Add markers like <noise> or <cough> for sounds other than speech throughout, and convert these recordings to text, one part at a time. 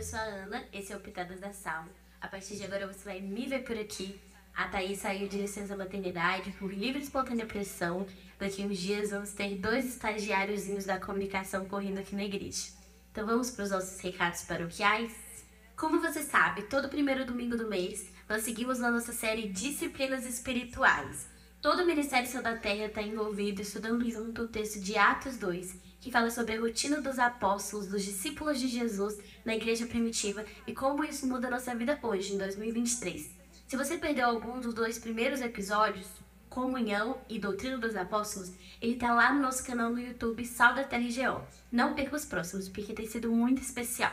eu sou a Ana, esse é o Pitadas da Sala. A partir de agora você vai me ver por aqui. A Thaís saiu de licença maternidade por livre e espontânea pressão. Daqui uns dias vamos ter dois estagiáriozinhos da comunicação correndo aqui na igreja. Então vamos para os nossos recados paroquiais? Como você sabe, todo primeiro domingo do mês nós seguimos na nossa série Disciplinas Espirituais. Todo o Ministério da Terra está envolvido estudando junto o texto de Atos 2, que fala sobre a rotina dos apóstolos, dos discípulos de Jesus na igreja primitiva e como isso muda a nossa vida hoje, em 2023. Se você perdeu algum dos dois primeiros episódios, Comunhão e Doutrina dos Apóstolos, ele está lá no nosso canal no YouTube, Sal da Terra GO. Não perca os próximos, porque tem sido muito especial.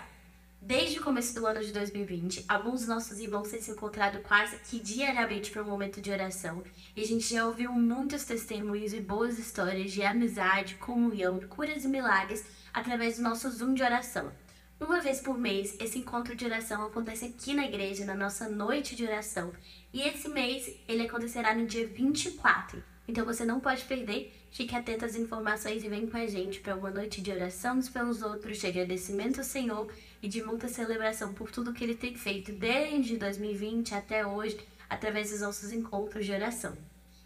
Desde o começo do ano de 2020, alguns dos nossos irmãos têm se encontrado quase que diariamente para um momento de oração, e a gente já ouviu muitos testemunhos e boas histórias de amizade, comunhão, curas e milagres através do nosso Zoom de oração. Uma vez por mês, esse encontro de oração acontece aqui na igreja, na nossa noite de oração, e esse mês ele acontecerá no dia 24. Então você não pode perder. Fique atento às informações e vem com a gente para uma noite de oração uns pelos outros, de agradecimento ao Senhor e de muita celebração por tudo que Ele tem feito desde 2020 até hoje, através dos nossos encontros de oração.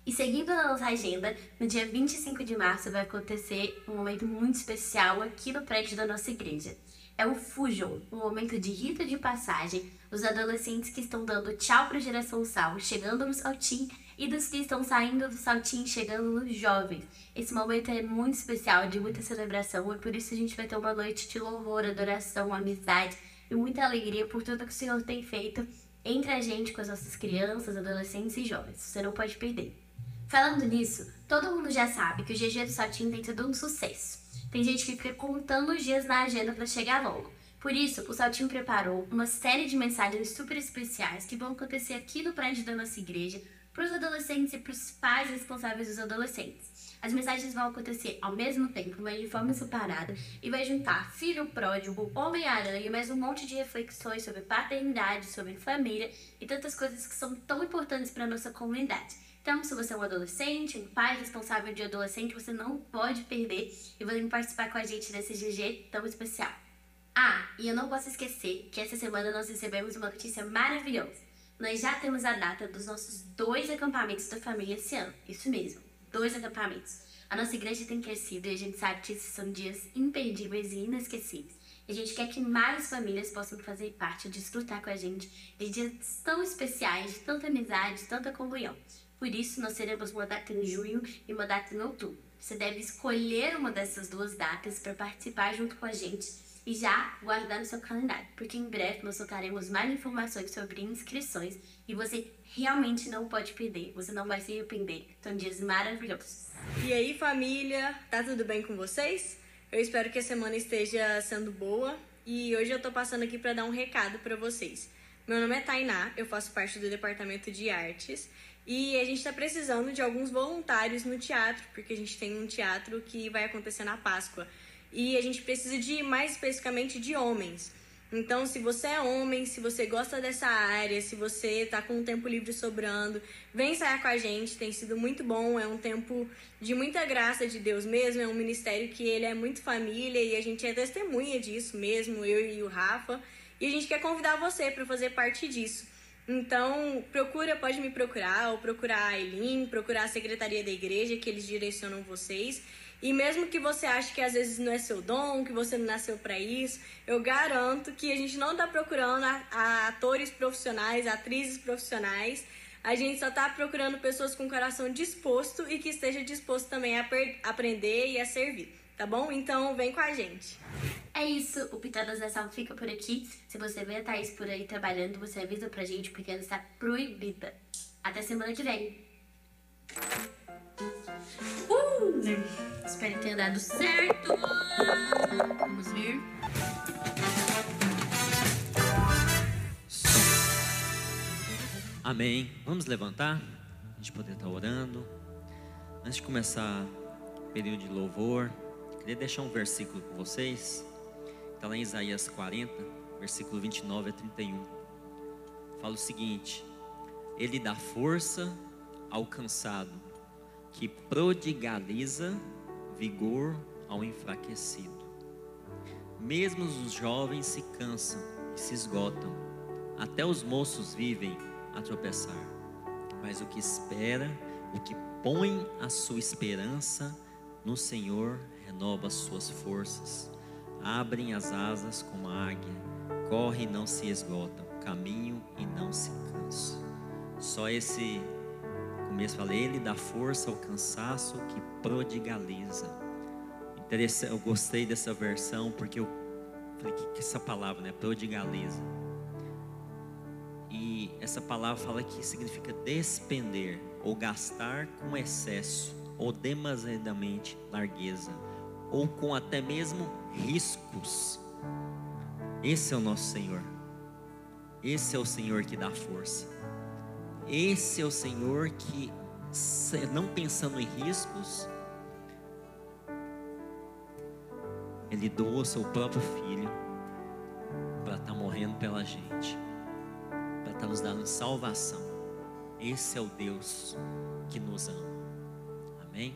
E seguindo a nossa agenda, no dia 25 de março vai acontecer um momento muito especial aqui no prédio da nossa igreja. É o Fusion, um momento de rito de passagem dos adolescentes que estão dando tchau para a geração Sal, chegando no Saltim e dos que estão saindo do saltinho chegando nos jovens. Esse momento é muito especial, de muita celebração, e por isso a gente vai ter uma noite de louvor, adoração, amizade e muita alegria por tudo que o Senhor tem feito entre a gente, com as nossas crianças, adolescentes e jovens. Você não pode perder. Falando nisso, todo mundo já sabe que o GG do Saltinho tem sido um sucesso. Tem gente que fica contando os dias na agenda para chegar logo. Por isso, o Saltinho preparou uma série de mensagens super especiais que vão acontecer aqui no prédio da nossa igreja para os adolescentes e para os pais responsáveis dos adolescentes. As mensagens vão acontecer ao mesmo tempo, mas de forma separada, e vai juntar filho pródigo, Homem-Aranha mais um monte de reflexões sobre paternidade, sobre família e tantas coisas que são tão importantes para a nossa comunidade. Então, se você é um adolescente, um pai responsável de adolescente, você não pode perder e vai participar com a gente desse GG tão especial. Ah, e eu não posso esquecer que essa semana nós recebemos uma notícia maravilhosa nós já temos a data dos nossos dois acampamentos da família esse ano. Isso mesmo, dois acampamentos. A nossa igreja tem crescido e a gente sabe que esses são dias imperdíveis e inesquecíveis. E a gente quer que mais famílias possam fazer parte, desfrutar com a gente de dias tão especiais, de tanta amizade, de tanta comunhão. Por isso, nós teremos uma data em junho e uma data em outubro. Você deve escolher uma dessas duas datas para participar junto com a gente e já guardar no seu calendário, porque em breve nós soltaremos mais informações sobre inscrições e você realmente não pode perder, você não vai se arrepender. São dias maravilhosos. E aí, família, tá tudo bem com vocês? Eu espero que a semana esteja sendo boa e hoje eu tô passando aqui para dar um recado para vocês. Meu nome é Tainá, eu faço parte do departamento de artes e a gente está precisando de alguns voluntários no teatro, porque a gente tem um teatro que vai acontecer na Páscoa e a gente precisa de mais especificamente de homens. Então, se você é homem, se você gosta dessa área, se você está com um tempo livre sobrando, vem sair com a gente, tem sido muito bom, é um tempo de muita graça de Deus mesmo, é um ministério que ele é muito família e a gente é testemunha disso mesmo, eu e o Rafa, e a gente quer convidar você para fazer parte disso. Então, procura, pode me procurar, ou procurar a Eileen, procurar a secretaria da igreja, que eles direcionam vocês. E mesmo que você ache que às vezes não é seu dom, que você não nasceu para isso, eu garanto que a gente não está procurando a, a atores profissionais, atrizes profissionais. A gente só está procurando pessoas com coração disposto e que esteja disposto também a aprender e a servir, tá bom? Então vem com a gente. É isso, o Pitadas da Sal fica por aqui. Se você vê a Thaís por aí trabalhando, você avisa pra gente porque ela está proibida. Até semana que vem. Uh, espero que tenha dado certo. Vamos ver. Amém. Vamos levantar? A gente poder estar orando. Antes de começar o período de louvor, queria deixar um versículo com vocês. Está lá em Isaías 40, versículo 29 a 31. Fala o seguinte: Ele dá força ao cansado que prodigaliza vigor ao enfraquecido. Mesmo os jovens se cansam e se esgotam. Até os moços vivem a tropeçar. Mas o que espera, o que põe a sua esperança no Senhor, renova as suas forças. Abrem as asas como a águia, corre e não se esgotam, caminham e não se cansam. Só esse começo falei, ele dá força ao cansaço que prodigaliza. Eu gostei dessa versão porque eu falei que, que essa palavra, né, prodigaliza. E essa palavra fala que significa despender ou gastar com excesso ou demasiadamente largueza ou com até mesmo riscos. Esse é o nosso Senhor. Esse é o Senhor que dá força. Esse é o Senhor que, não pensando em riscos, Ele doou seu próprio filho para estar tá morrendo pela gente está nos dando salvação. Esse é o Deus que nos ama. Amém?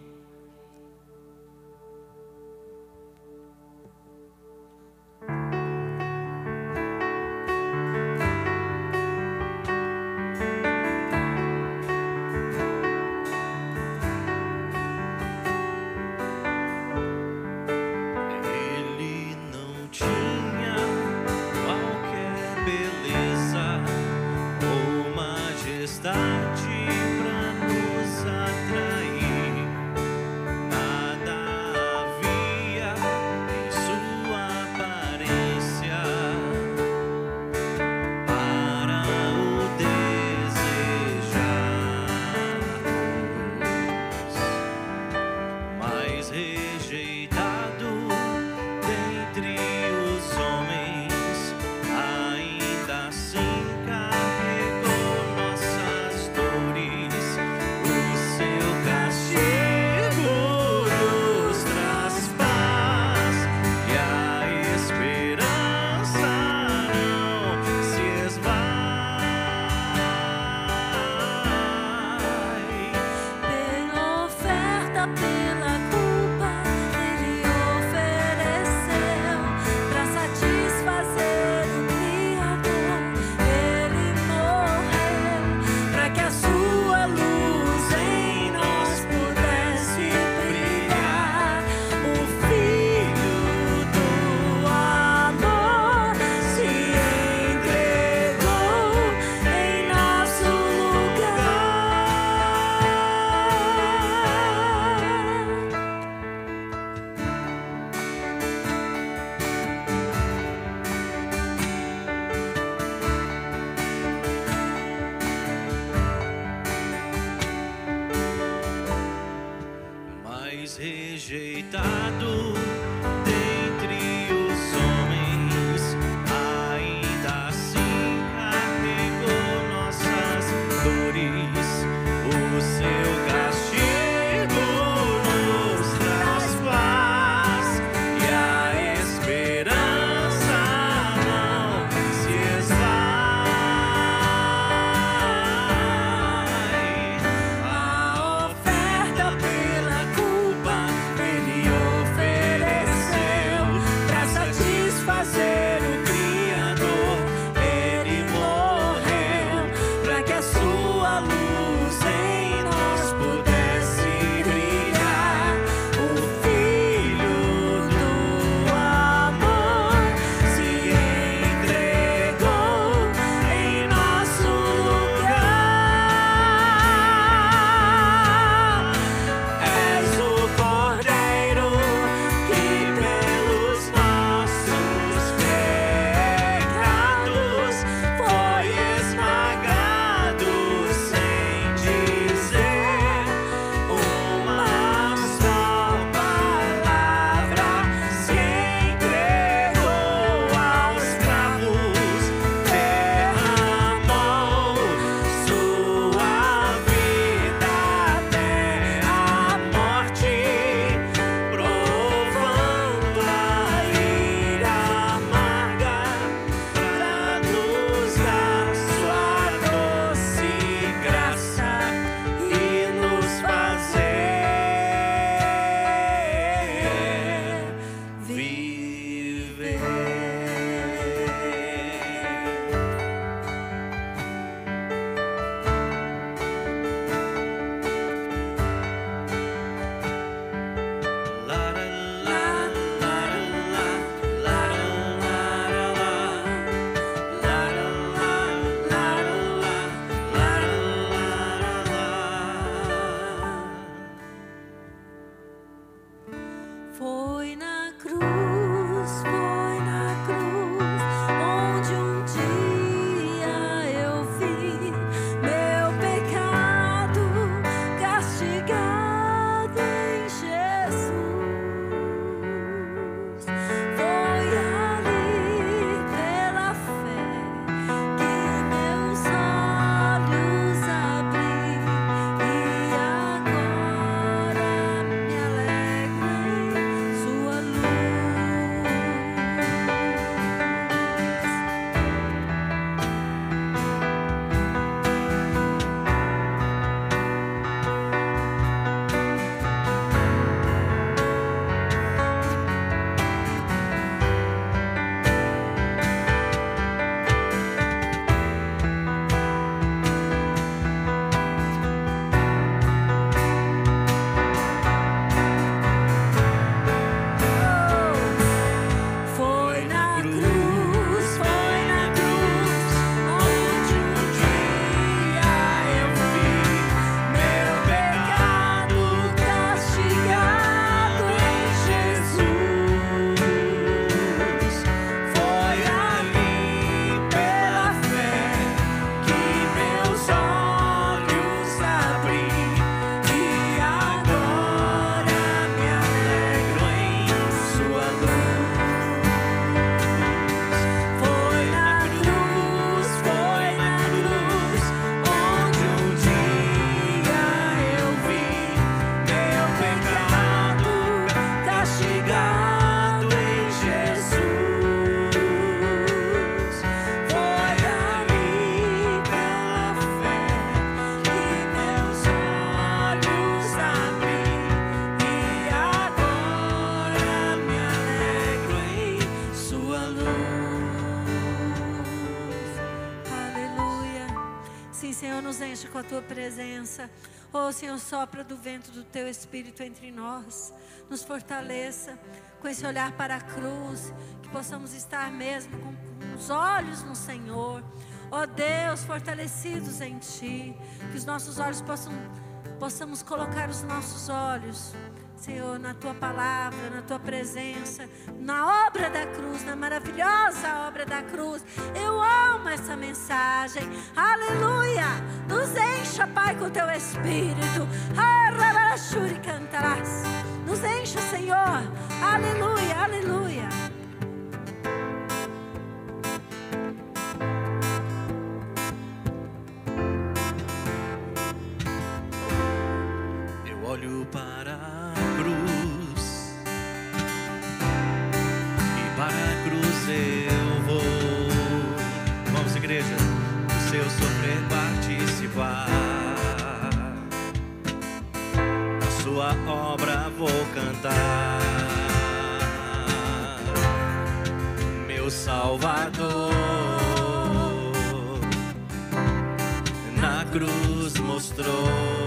Com a tua presença. Oh, Senhor, sopra do vento do teu espírito entre nós. Nos fortaleça com esse olhar para a cruz. Que possamos estar mesmo com, os olhos no Senhor. Oh Deus, fortalecidos em Ti. Que os nossos olhos possam, possamos colocar os nossos olhos Senhor, na tua palavra, na tua presença, na obra da cruz, na maravilhosa obra da cruz. Eu amo essa mensagem. Aleluia! Nos encha, Pai, com teu espírito. Nos encha, Senhor. Aleluia, aleluia. Cruz mostrou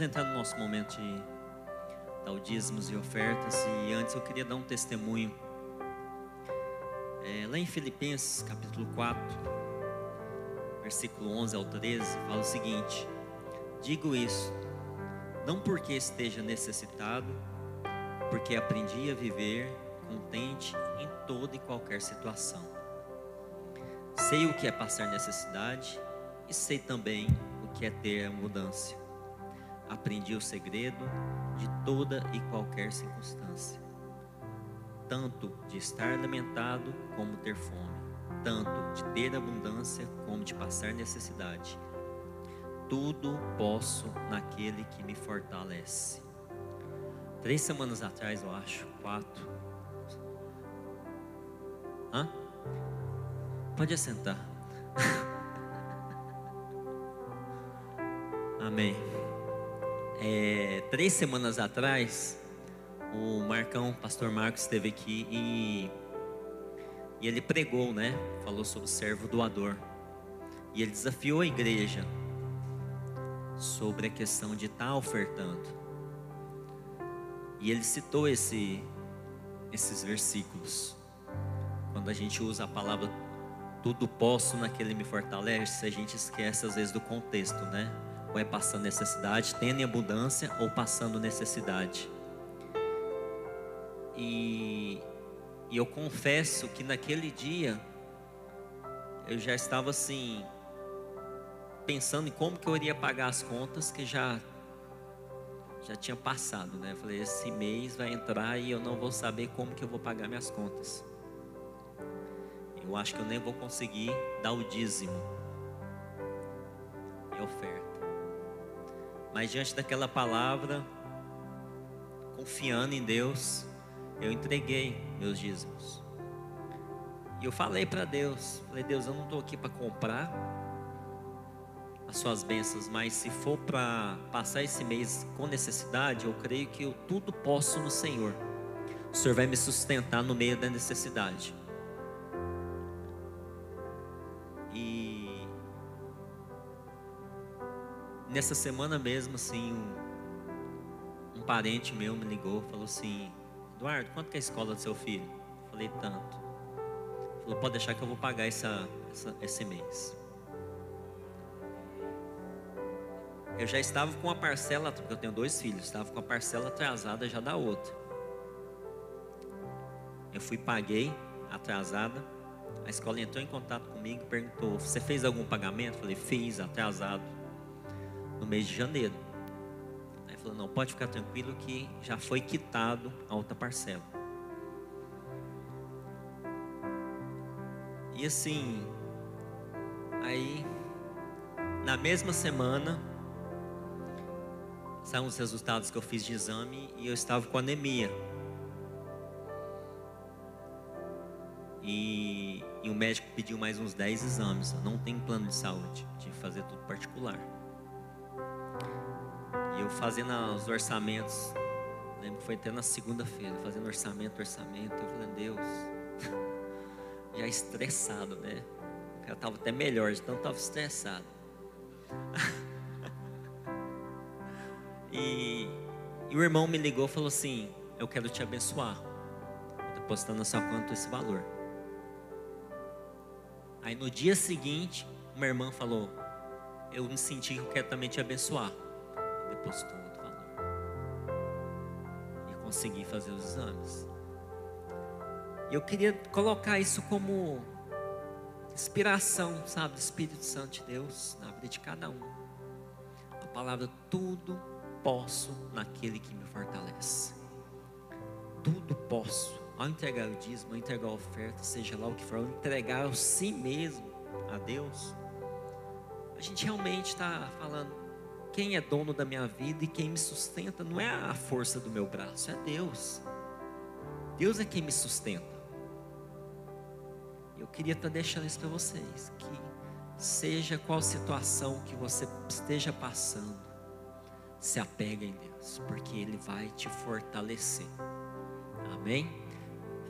vamos entrar no nosso momento de dar e ofertas. E antes eu queria dar um testemunho. É, lá em Filipenses, capítulo 4, versículo 11 ao 13, fala o seguinte: Digo isso, não porque esteja necessitado, porque aprendi a viver contente em toda e qualquer situação. Sei o que é passar necessidade e sei também o que é ter abundância. Aprendi o segredo de toda e qualquer circunstância, tanto de estar alimentado como ter fome, tanto de ter abundância como de passar necessidade. Tudo posso naquele que me fortalece. Três semanas atrás, eu acho, quatro. Hã? Pode assentar. <laughs> Amém. É, três semanas atrás, o Marcão, pastor Marcos, esteve aqui e, e ele pregou, né? Falou sobre o servo doador. E ele desafiou a igreja sobre a questão de estar tá ofertando. E ele citou esse, esses versículos. Quando a gente usa a palavra tudo posso naquele me fortalece, a gente esquece às vezes do contexto, né? Ou é passando necessidade, tendo em abundância ou passando necessidade. E, e eu confesso que naquele dia eu já estava assim pensando em como que eu iria pagar as contas que já já tinha passado, né? Eu falei, esse mês vai entrar e eu não vou saber como que eu vou pagar minhas contas. Eu acho que eu nem vou conseguir dar o dízimo e oferta. Mas diante daquela palavra, confiando em Deus, eu entreguei meus dízimos. E eu falei para Deus, falei, Deus, eu não estou aqui para comprar as suas bênçãos, mas se for para passar esse mês com necessidade, eu creio que eu tudo posso no Senhor. O Senhor vai me sustentar no meio da necessidade. Nessa semana mesmo, assim, um, um parente meu me ligou, falou assim: Eduardo, quanto que é a escola do seu filho? Falei tanto. Falou, pode deixar que eu vou pagar essa, essa esse mês. eu já estava com a parcela, porque eu tenho dois filhos, estava com a parcela atrasada já da outra. Eu fui, paguei atrasada. A escola entrou em contato comigo perguntou: Você fez algum pagamento? Eu falei: Fiz, atrasado, no mês de janeiro. Aí falou: Não, pode ficar tranquilo que já foi quitado a outra parcela. E assim, aí, na mesma semana, Saíram os resultados que eu fiz de exame e eu estava com anemia. E, e o médico pediu mais uns 10 exames. Eu não tenho plano de saúde, tive que fazer tudo particular. Eu fazendo os orçamentos, lembro que foi até na segunda-feira, fazendo orçamento, orçamento. Eu falei, Deus, <laughs> já estressado, né? O cara estava até melhor, então estava estressado. <laughs> E, e o irmão me ligou e falou assim: Eu quero te abençoar. Depositando na sua conta esse valor. Aí no dia seguinte, uma irmã falou: Eu me senti que eu quero também te abençoar. Depositou outro valor. E consegui fazer os exames. E eu queria colocar isso como inspiração, sabe, do Espírito Santo de Deus na vida de cada um. A palavra tudo posso naquele que me fortalece. Tudo posso. Ao entregar o dízimo, ao entregar a oferta, seja lá o que for, ao entregar o si mesmo a Deus, a gente realmente está falando: quem é dono da minha vida e quem me sustenta não é a força do meu braço, é Deus. Deus é quem me sustenta. Eu queria estar deixando isso para vocês: que seja qual situação que você esteja passando, se apega em Deus, porque Ele vai te fortalecer. Amém?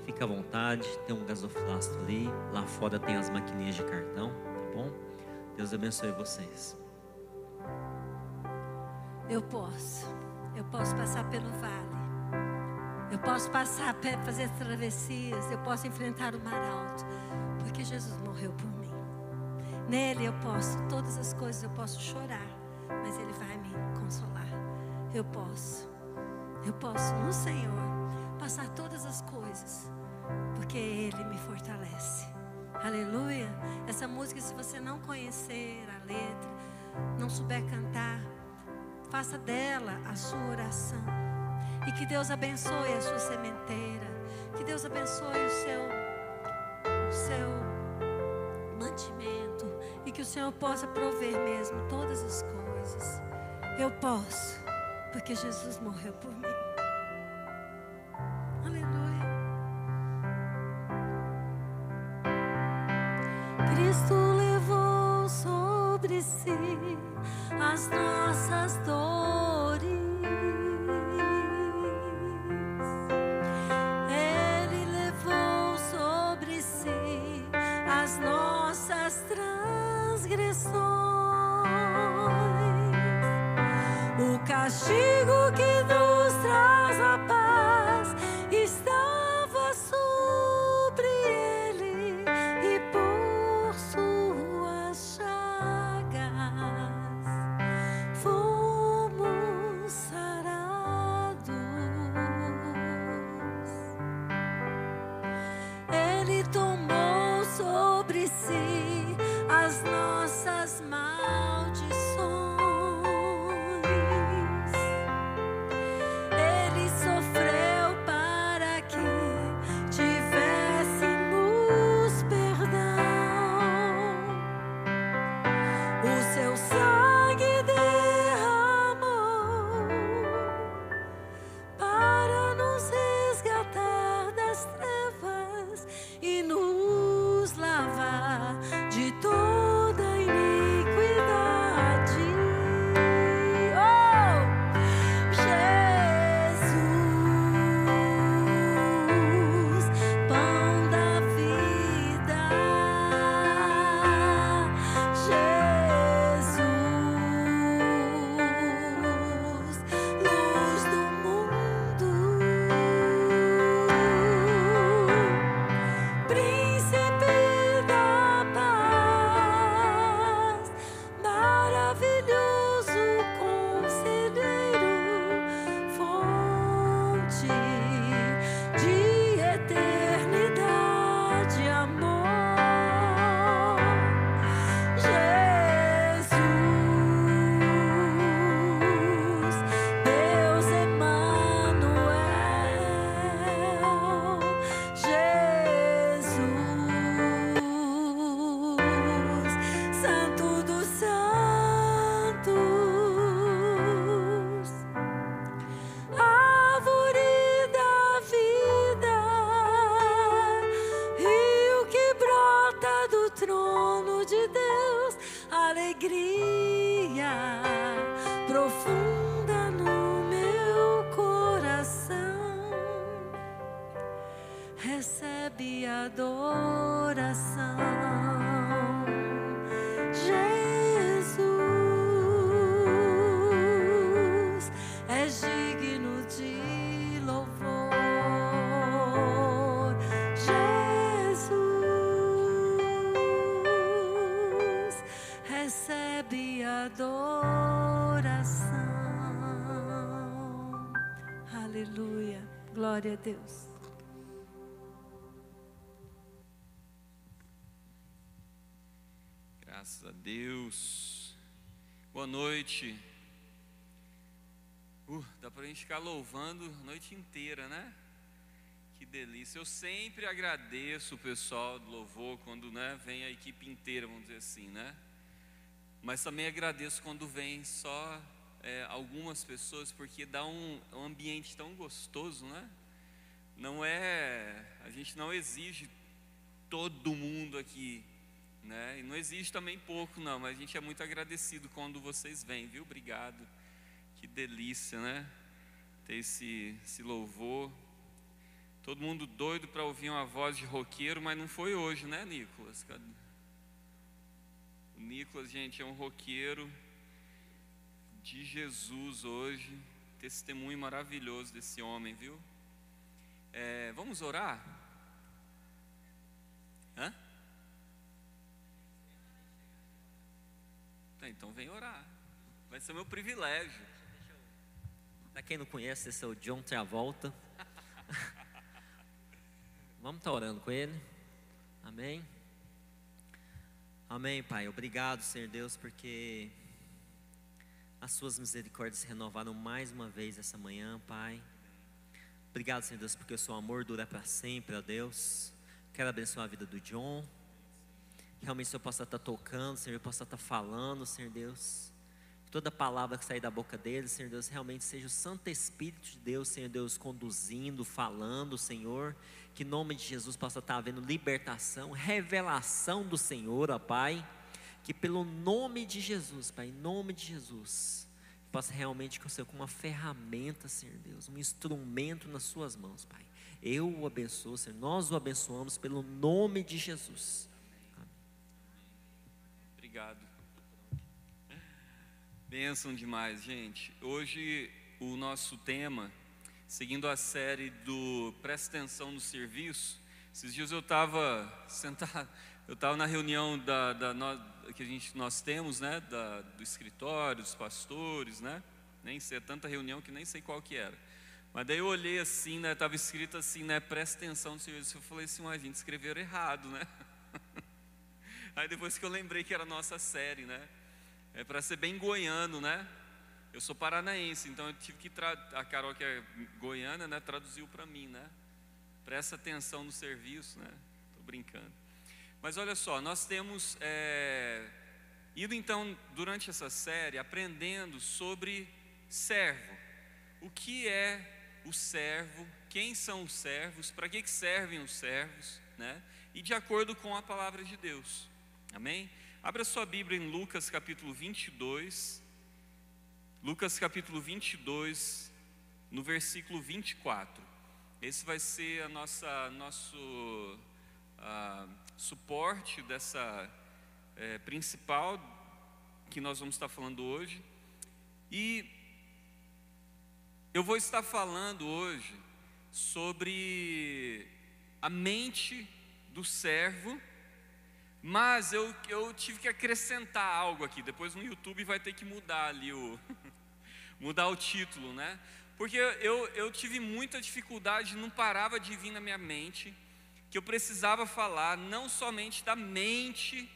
fica à vontade, tem um gasofilasto ali, lá fora tem as maquininhas de cartão, tá bom? Deus abençoe vocês. Eu posso. Eu posso passar pelo vale. Eu posso passar, fazer travessias. Eu posso enfrentar o mar alto. Porque Jesus morreu por mim. Nele eu posso, todas as coisas eu posso chorar. Mas Ele vai me consolar. Eu posso. Eu posso no Senhor passar todas as coisas. Porque Ele me fortalece. Aleluia. Essa música, se você não conhecer a letra, não souber cantar, faça dela a sua oração. E que Deus abençoe a sua sementeira. Que Deus abençoe o seu, o seu mantimento. E que o Senhor possa prover mesmo todas as coisas. Eu posso, porque Jesus morreu por mim. Deus. Graças a Deus. Boa noite. Uh, dá pra gente ficar louvando a noite inteira, né? Que delícia. Eu sempre agradeço o pessoal do louvor quando né, vem a equipe inteira, vamos dizer assim, né? Mas também agradeço quando vem só é, algumas pessoas, porque dá um, um ambiente tão gostoso, né? Não é. A gente não exige todo mundo aqui, né? E não exige também pouco, não, mas a gente é muito agradecido quando vocês vêm, viu? Obrigado. Que delícia, né? Ter esse, esse louvor. Todo mundo doido para ouvir uma voz de roqueiro, mas não foi hoje, né, Nicolas? O Nicolas, gente, é um roqueiro de Jesus hoje. Testemunho maravilhoso desse homem, viu? É, vamos orar? Hã? Tá, então vem orar. Vai ser meu privilégio. Para quem não conhece, esse é o John Travolta. <laughs> Vamos estar orando com ele. Amém. Amém, Pai. Obrigado, Senhor Deus, porque as suas misericórdias se renovaram mais uma vez essa manhã, Pai. Obrigado, Senhor Deus, porque o seu amor dura para sempre, ó Deus. Quero abençoar a vida do John. Realmente o Senhor possa estar tocando, o Senhor possa estar falando, Senhor Deus toda palavra que sair da boca dele, Senhor Deus, realmente seja o Santo Espírito de Deus, Senhor Deus, conduzindo, falando, Senhor, que em nome de Jesus possa estar havendo libertação, revelação do Senhor, ó Pai, que pelo nome de Jesus, Pai, em nome de Jesus, possa realmente ser como uma ferramenta, Senhor Deus, um instrumento nas Suas mãos, Pai. Eu o abençoo, Senhor, nós o abençoamos pelo nome de Jesus. Obrigado. Bênção demais, gente. Hoje o nosso tema, seguindo a série do Presta Atenção no Serviço, esses dias eu estava <laughs> sentado, eu estava na reunião da, da que a gente, nós temos, né, da, do escritório, dos pastores, né, nem sei, é tanta reunião que nem sei qual que era. Mas daí eu olhei assim, né, estava escrito assim, né, presta atenção no serviço. Eu falei assim, a gente escreveram errado, né? <laughs> Aí depois que eu lembrei que era a nossa série, né? É para ser bem goiano, né? Eu sou paranaense, então eu tive que a Carol que é goiana, né, traduziu para mim, né? Presta atenção no serviço, né? Tô brincando. Mas olha só, nós temos é, ido então durante essa série aprendendo sobre servo. O que é o servo? Quem são os servos? Para que, servem os servos? Né? E de acordo com a palavra de Deus. Amém? Abra sua Bíblia em Lucas capítulo 22. Lucas capítulo 22, no versículo 24. Esse vai ser a nossa nosso uh, suporte dessa é, principal que nós vamos estar falando hoje. E eu vou estar falando hoje sobre a mente do servo mas eu, eu tive que acrescentar algo aqui. Depois no YouTube vai ter que mudar ali o <laughs> mudar o título, né? Porque eu, eu tive muita dificuldade, não parava de vir na minha mente que eu precisava falar não somente da mente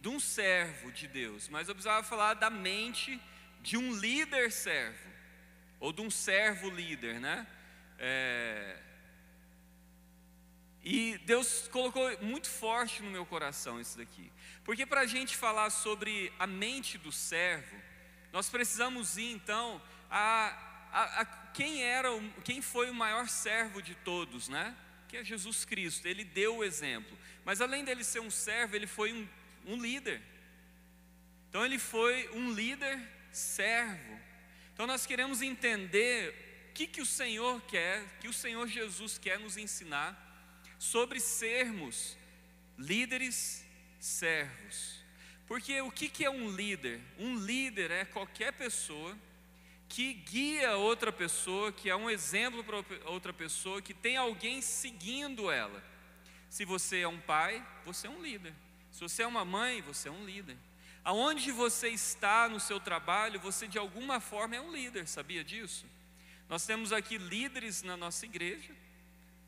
de um servo de Deus, mas eu precisava falar da mente de um líder servo, ou de um servo líder, né? É, e Deus colocou muito forte no meu coração isso daqui. Porque para a gente falar sobre a mente do servo, nós precisamos ir então a, a, a, quem era, o, quem foi o maior servo de todos, né? Que é Jesus Cristo. Ele deu o exemplo. Mas além dele ser um servo, ele foi um, um líder. Então ele foi um líder servo. Então nós queremos entender o que, que o Senhor quer, que o Senhor Jesus quer nos ensinar sobre sermos líderes servos. Porque o que é um líder? Um líder é qualquer pessoa que guia outra pessoa, que é um exemplo para outra pessoa, que tem alguém seguindo ela. Se você é um pai, você é um líder. Se você é uma mãe, você é um líder. Aonde você está no seu trabalho, você de alguma forma é um líder, sabia disso? Nós temos aqui líderes na nossa igreja,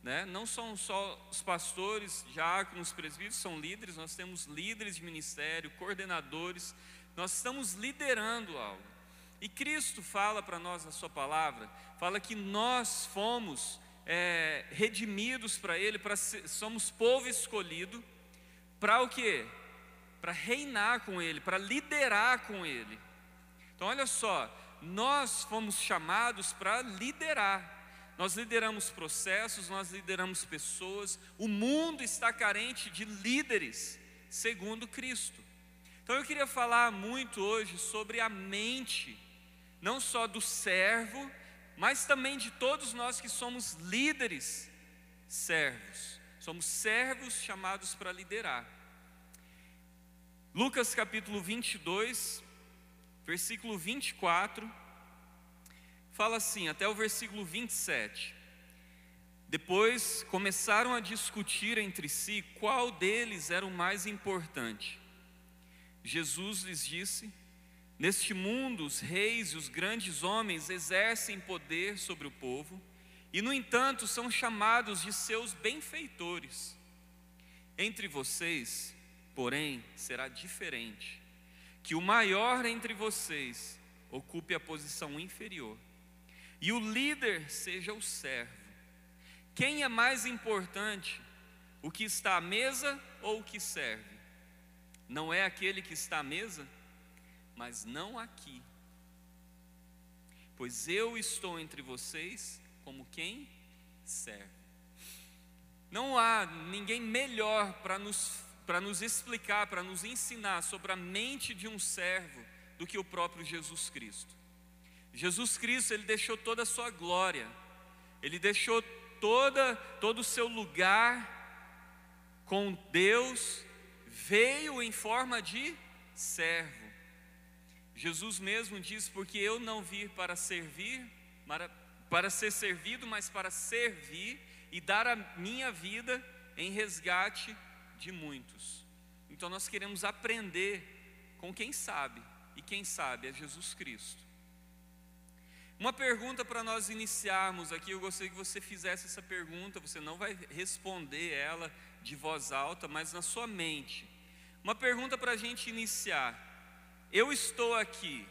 né? Não são só os pastores, diáconos, presbíteros, são líderes, nós temos líderes de ministério, coordenadores, nós estamos liderando algo. E Cristo fala para nós na Sua palavra, fala que nós fomos é, redimidos para Ele, para somos povo escolhido, para o quê? Para reinar com Ele, para liderar com Ele. Então, olha só, nós fomos chamados para liderar. Nós lideramos processos, nós lideramos pessoas. O mundo está carente de líderes, segundo Cristo. Então eu queria falar muito hoje sobre a mente, não só do servo, mas também de todos nós que somos líderes servos. Somos servos chamados para liderar. Lucas capítulo 22, versículo 24, fala assim, até o versículo 27. Depois começaram a discutir entre si qual deles era o mais importante. Jesus lhes disse: Neste mundo, os reis e os grandes homens exercem poder sobre o povo, e, no entanto, são chamados de seus benfeitores. Entre vocês, porém, será diferente: que o maior entre vocês ocupe a posição inferior, e o líder seja o servo. Quem é mais importante, o que está à mesa ou o que serve? Não é aquele que está à mesa, mas não aqui. Pois eu estou entre vocês como quem serve. Não há ninguém melhor para nos, para nos explicar, para nos ensinar sobre a mente de um servo do que o próprio Jesus Cristo. Jesus Cristo, ele deixou toda a sua glória, ele deixou toda, todo o seu lugar com Deus veio em forma de servo. Jesus mesmo diz: Porque eu não vim para servir, para, para ser servido, mas para servir e dar a minha vida em resgate de muitos. Então nós queremos aprender com quem sabe, e quem sabe é Jesus Cristo. Uma pergunta para nós iniciarmos aqui, eu gostaria que você fizesse essa pergunta, você não vai responder ela de voz alta, mas na sua mente. Uma pergunta para a gente iniciar: Eu estou aqui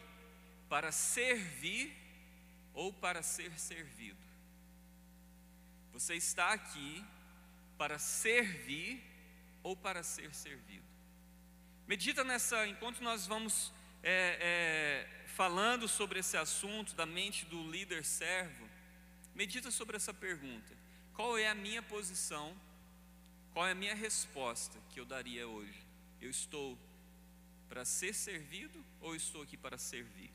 para servir ou para ser servido? Você está aqui para servir ou para ser servido? Medita nessa, enquanto nós vamos é, é, falando sobre esse assunto da mente do líder servo, medita sobre essa pergunta: qual é a minha posição qual é a minha resposta que eu daria hoje? Eu estou para ser servido ou estou aqui para servir?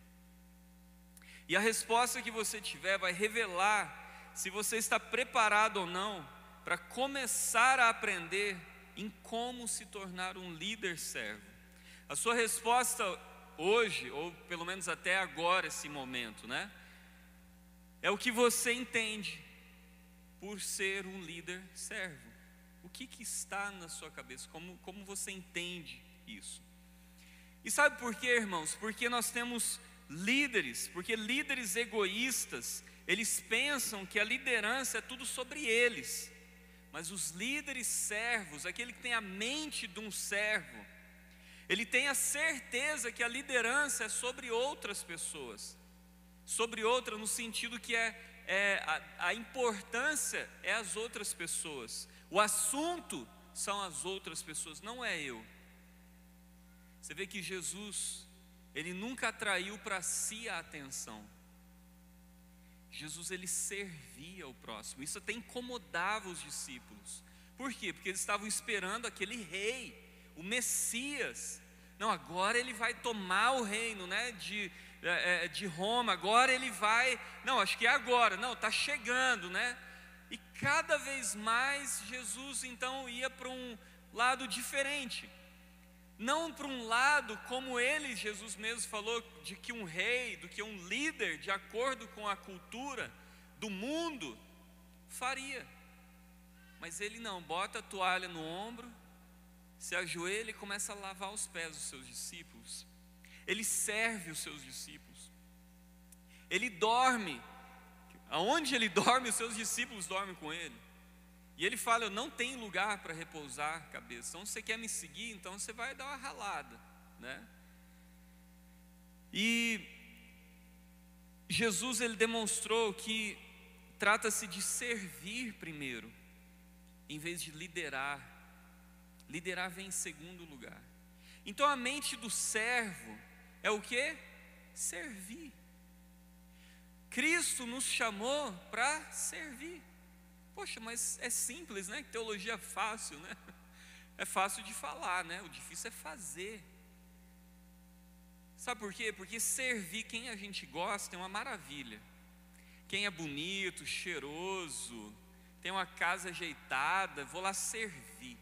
E a resposta que você tiver vai revelar se você está preparado ou não para começar a aprender em como se tornar um líder servo. A sua resposta hoje, ou pelo menos até agora, esse momento, né? É o que você entende por ser um líder servo. O que, que está na sua cabeça? Como, como você entende isso? E sabe por quê, irmãos? Porque nós temos líderes, porque líderes egoístas, eles pensam que a liderança é tudo sobre eles. Mas os líderes servos, aquele que tem a mente de um servo, ele tem a certeza que a liderança é sobre outras pessoas, sobre outra no sentido que é, é a, a importância é as outras pessoas. O assunto são as outras pessoas, não é eu. Você vê que Jesus, ele nunca atraiu para si a atenção. Jesus ele servia o próximo. Isso até incomodava os discípulos. Por quê? Porque eles estavam esperando aquele rei, o Messias. Não, agora ele vai tomar o reino, né? De, é, é, de Roma. Agora ele vai. Não, acho que é agora. Não, está chegando, né? E cada vez mais Jesus então ia para um lado diferente. Não para um lado como ele, Jesus mesmo falou, de que um rei, do que um líder, de acordo com a cultura do mundo, faria. Mas ele não, bota a toalha no ombro, se ajoelha e começa a lavar os pés dos seus discípulos. Ele serve os seus discípulos. Ele dorme Aonde ele <laughs> dorme, os seus discípulos dormem com ele. E ele fala: Eu não tenho lugar para repousar a cabeça. Então, você quer me seguir, então você vai dar uma ralada, né? E Jesus ele demonstrou que trata-se de servir primeiro, em vez de liderar. Liderar vem em segundo lugar. Então a mente do servo é o que? Servir. Cristo nos chamou para servir. Poxa, mas é simples, né? Teologia fácil, né? <laughs> É fácil de falar, né? O difícil é fazer. Sabe por quê? Porque servir quem a gente gosta é uma maravilha. Quem é bonito, cheiroso, tenho uma casa ajeitada, vou lá servir.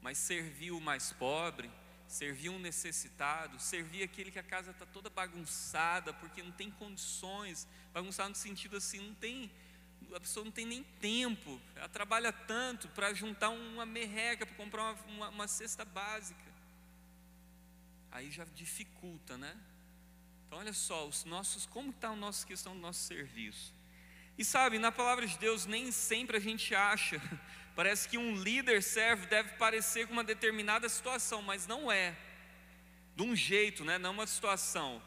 Mas servir o mais pobre, servir um necessitado, servir aquele que a casa está toda bagunçada, porque não tem condições, bagunçada no sentido assim, não tem, a pessoa não tem nem tempo, ela trabalha tanto para juntar uma merreca, para comprar uma, uma, uma cesta básica. Aí já dificulta, né? Então olha só, os nossos, como está a nossa questão do nosso serviço? E sabe, na palavra de Deus nem sempre a gente acha, <laughs> parece que um líder serve deve parecer com uma determinada situação, mas não é. De um jeito, né? não uma situação.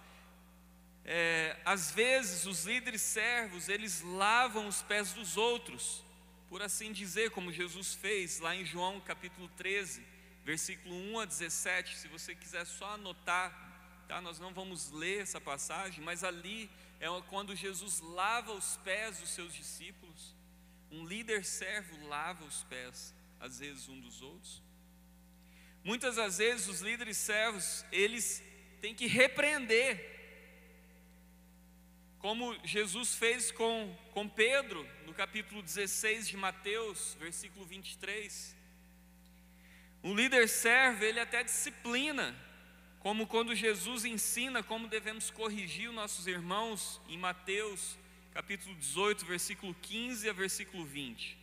É, às vezes os líderes servos, eles lavam os pés dos outros, por assim dizer, como Jesus fez lá em João capítulo 13, versículo 1 a 17. Se você quiser só anotar, tá? nós não vamos ler essa passagem, mas ali é quando Jesus lava os pés dos seus discípulos. Um líder servo lava os pés, às vezes, um dos outros. Muitas das vezes os líderes servos, eles têm que repreender, como Jesus fez com, com Pedro, no capítulo 16 de Mateus, versículo 23. Um líder servo, ele até disciplina, como quando Jesus ensina como devemos corrigir os nossos irmãos em Mateus, capítulo 18, versículo 15 a versículo 20.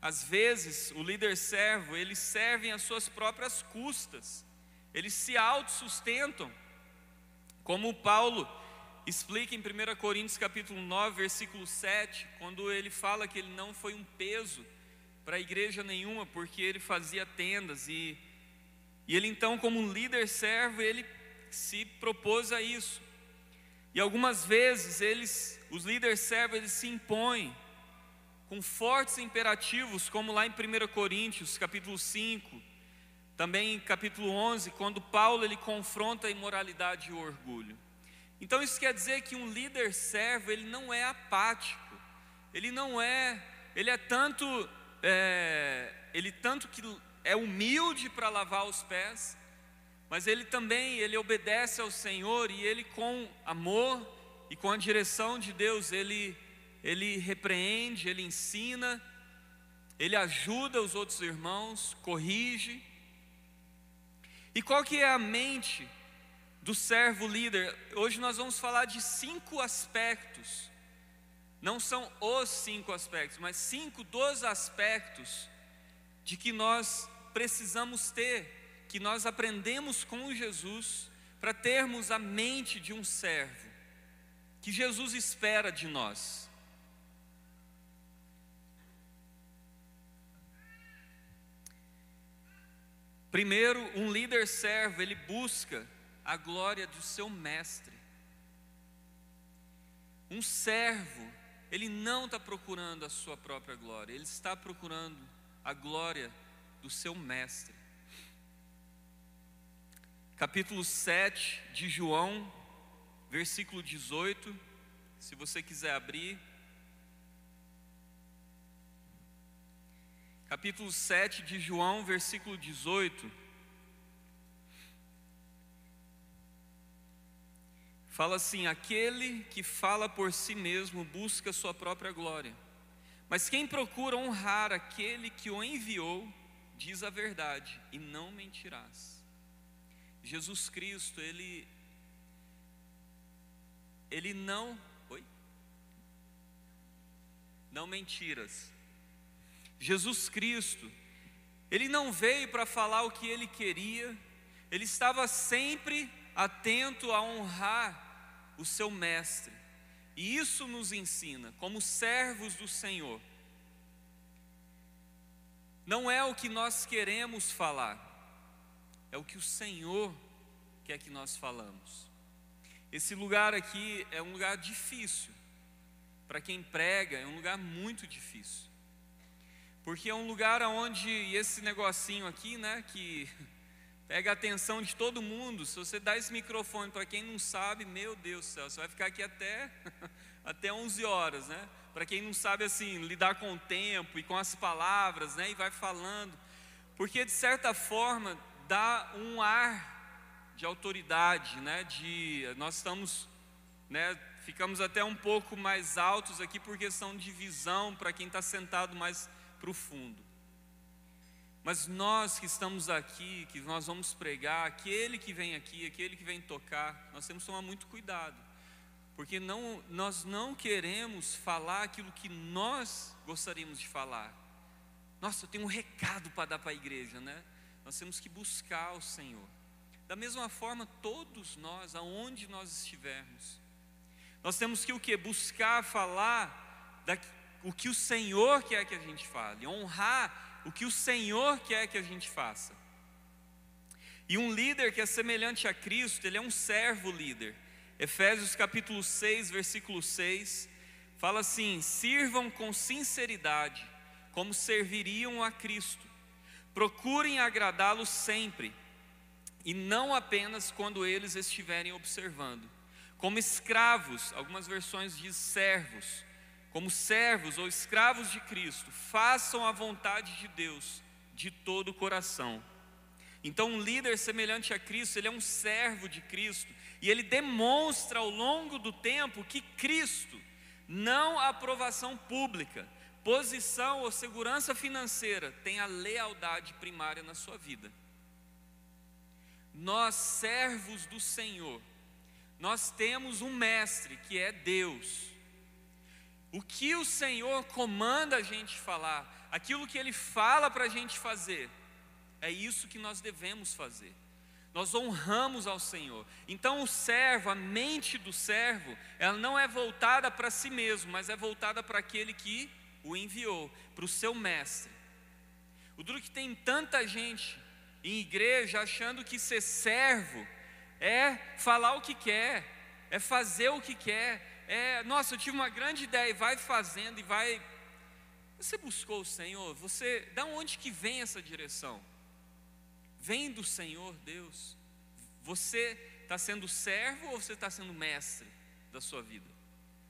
Às vezes, o líder servo, eles servem às suas próprias custas, eles se autossustentam, como Paulo explica em 1 Coríntios capítulo 9, versículo 7, quando ele fala que ele não foi um peso para a igreja nenhuma, porque ele fazia tendas e e ele então, como um líder servo, ele se propôs a isso. E algumas vezes eles, os líderes servos, eles se impõem com fortes imperativos, como lá em 1 Coríntios, capítulo 5, também em capítulo 11, quando Paulo ele confronta a imoralidade e o orgulho. Então isso quer dizer que um líder servo, ele não é apático, ele não é, ele é tanto, é, ele tanto que é humilde para lavar os pés, mas ele também, ele obedece ao Senhor e ele com amor e com a direção de Deus, ele ele repreende, ele ensina, ele ajuda os outros irmãos, corrige. E qual que é a mente do servo líder? Hoje nós vamos falar de cinco aspectos. Não são os cinco aspectos, mas cinco dos aspectos de que nós precisamos ter, que nós aprendemos com Jesus para termos a mente de um servo, que Jesus espera de nós. Primeiro, um líder servo, ele busca a glória do seu mestre. Um servo, ele não está procurando a sua própria glória, ele está procurando a glória do seu mestre. Capítulo 7 de João, versículo 18, se você quiser abrir. Capítulo 7 de João, versículo 18. Fala assim: aquele que fala por si mesmo busca sua própria glória, mas quem procura honrar aquele que o enviou, diz a verdade e não mentirás. Jesus Cristo, ele ele não, oi? Não mentiras. Jesus Cristo, ele não veio para falar o que ele queria, ele estava sempre atento a honrar o seu mestre. E isso nos ensina, como servos do Senhor, não é o que nós queremos falar, é o que o Senhor quer que nós falamos. Esse lugar aqui é um lugar difícil, para quem prega, é um lugar muito difícil, porque é um lugar onde esse negocinho aqui, né, que pega a atenção de todo mundo. Se você dá esse microfone para quem não sabe, meu Deus do céu, você vai ficar aqui até, <laughs> até 11 horas, né? para quem não sabe assim, lidar com o tempo e com as palavras, né, e vai falando, porque de certa forma dá um ar de autoridade, né, de nós estamos, né, Ficamos até um pouco mais altos aqui por questão de visão para quem está sentado mais para o fundo. Mas nós que estamos aqui, que nós vamos pregar, aquele que vem aqui, aquele que vem tocar, nós temos que tomar muito cuidado. Porque não, nós não queremos falar aquilo que nós gostaríamos de falar. Nossa, eu tenho um recado para dar para a igreja, né? Nós temos que buscar o Senhor. Da mesma forma, todos nós, aonde nós estivermos, nós temos que o que? Buscar falar da, o que o Senhor quer que a gente fale, honrar o que o Senhor quer que a gente faça. E um líder que é semelhante a Cristo, ele é um servo líder. Efésios capítulo 6, versículo 6, fala assim: sirvam com sinceridade, como serviriam a Cristo. Procurem agradá-lo sempre, e não apenas quando eles estiverem observando como escravos, algumas versões diz servos, como servos ou escravos de Cristo, façam a vontade de Deus de todo o coração. Então, um líder semelhante a Cristo, ele é um servo de Cristo, e ele demonstra ao longo do tempo que Cristo, não a aprovação pública, posição ou segurança financeira, tem a lealdade primária na sua vida. Nós, servos do Senhor, nós temos um mestre que é Deus. O que o Senhor comanda a gente falar, aquilo que Ele fala para a gente fazer, é isso que nós devemos fazer. Nós honramos ao Senhor. Então o servo, a mente do servo, ela não é voltada para si mesmo, mas é voltada para aquele que o enviou, para o seu mestre. O duro que tem tanta gente em igreja achando que ser servo é falar o que quer, é fazer o que quer, é, nossa, eu tive uma grande ideia, e vai fazendo e vai. Você buscou o Senhor? Você, da onde que vem essa direção? Vem do Senhor Deus. Você está sendo servo ou você está sendo mestre da sua vida?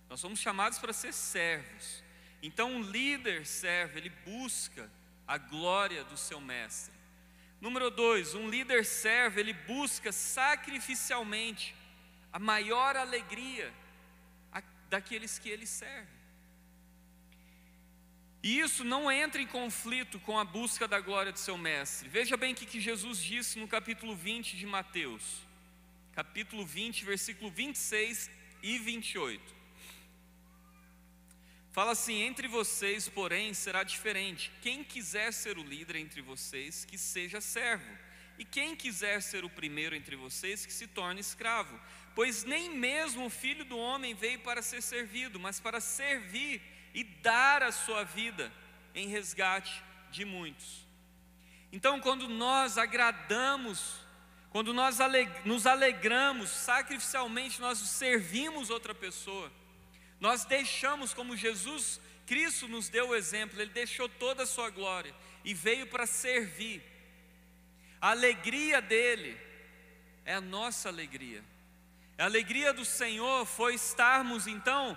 Nós somos chamados para ser servos. Então, um líder servo, ele busca a glória do seu mestre. Número dois, um líder servo, ele busca sacrificialmente a maior alegria daqueles que ele serve. E isso não entra em conflito com a busca da glória do seu mestre. Veja bem o que Jesus disse no capítulo 20 de Mateus, capítulo 20, versículo 26 e 28. Fala assim: entre vocês, porém, será diferente. Quem quiser ser o líder entre vocês, que seja servo. E quem quiser ser o primeiro entre vocês, que se torne escravo. Pois nem mesmo o filho do homem veio para ser servido, mas para servir e dar a sua vida em resgate de muitos. Então, quando nós agradamos, quando nós nos alegramos, sacrificialmente nós servimos outra pessoa nós deixamos, como Jesus Cristo nos deu o exemplo, Ele deixou toda a sua glória e veio para servir. A alegria dele é a nossa alegria. A alegria do Senhor foi estarmos então,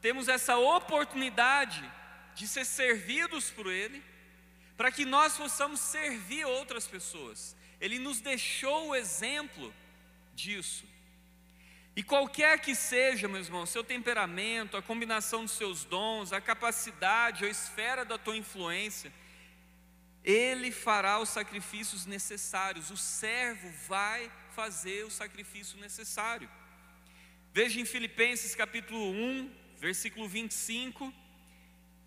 temos essa oportunidade de ser servidos por Ele, para que nós possamos servir outras pessoas. Ele nos deixou o exemplo disso. E qualquer que seja, meus irmãos, seu temperamento, a combinação dos seus dons, a capacidade, a esfera da tua influência, ele fará os sacrifícios necessários, o servo vai fazer o sacrifício necessário. Veja em Filipenses capítulo 1, versículo 25,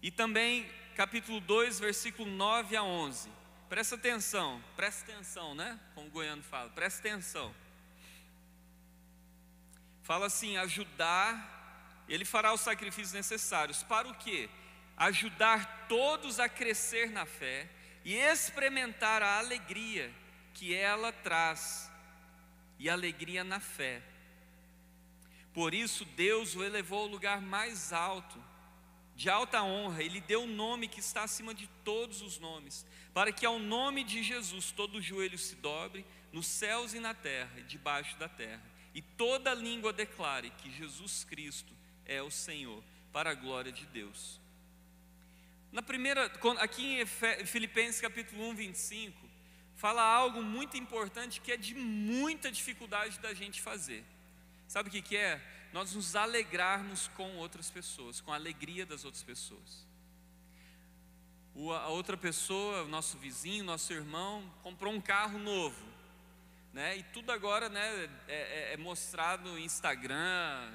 e também capítulo 2, versículo 9 a 11. Presta atenção, presta atenção, né? Como o goiano fala, presta atenção. Fala assim: ajudar, ele fará os sacrifícios necessários. Para o quê? Ajudar todos a crescer na fé e experimentar a alegria que ela traz, e alegria na fé. Por isso, Deus o elevou ao lugar mais alto, de alta honra, Ele deu o um nome que está acima de todos os nomes, para que ao nome de Jesus todo joelho se dobre, nos céus e na terra, e debaixo da terra e toda língua declare que Jesus Cristo é o Senhor, para a glória de Deus. Na primeira, aqui em Filipenses capítulo 1, 25, fala algo muito importante que é de muita dificuldade da gente fazer. Sabe o que, que é? nós nos alegrarmos com outras pessoas, com a alegria das outras pessoas. A outra pessoa, o nosso vizinho, nosso irmão, comprou um carro novo, né? E tudo agora, né, é, é, é mostrado no Instagram,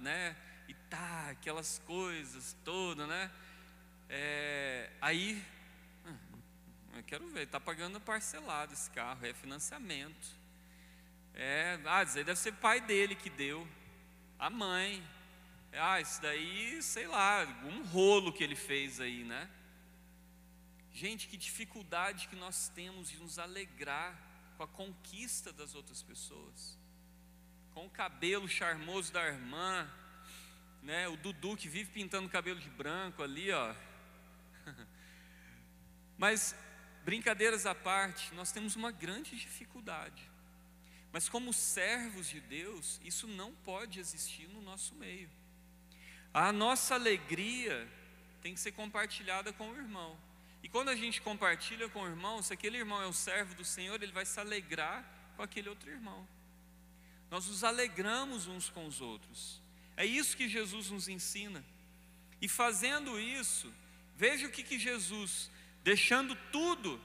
né? E tá, aquelas coisas todas, né? É, aí, eu quero ver, está pagando parcelado esse carro, é financiamento. É, ah, aí deve ser pai dele que deu, a mãe. Ah, isso daí, sei lá, um rolo que ele fez aí, né? Gente, que dificuldade que nós temos de nos alegrar com a conquista das outras pessoas. Com o cabelo charmoso da irmã, né? O Dudu que vive pintando cabelo de branco ali, ó. <laughs> Mas brincadeiras à parte, nós temos uma grande dificuldade. Mas como servos de Deus, isso não pode existir no nosso meio. A nossa alegria tem que ser compartilhada com o irmão. E quando a gente compartilha com o irmão, se aquele irmão é o servo do Senhor, ele vai se alegrar com aquele outro irmão. Nós nos alegramos uns com os outros. É isso que Jesus nos ensina. E fazendo isso, veja o que, que Jesus, deixando tudo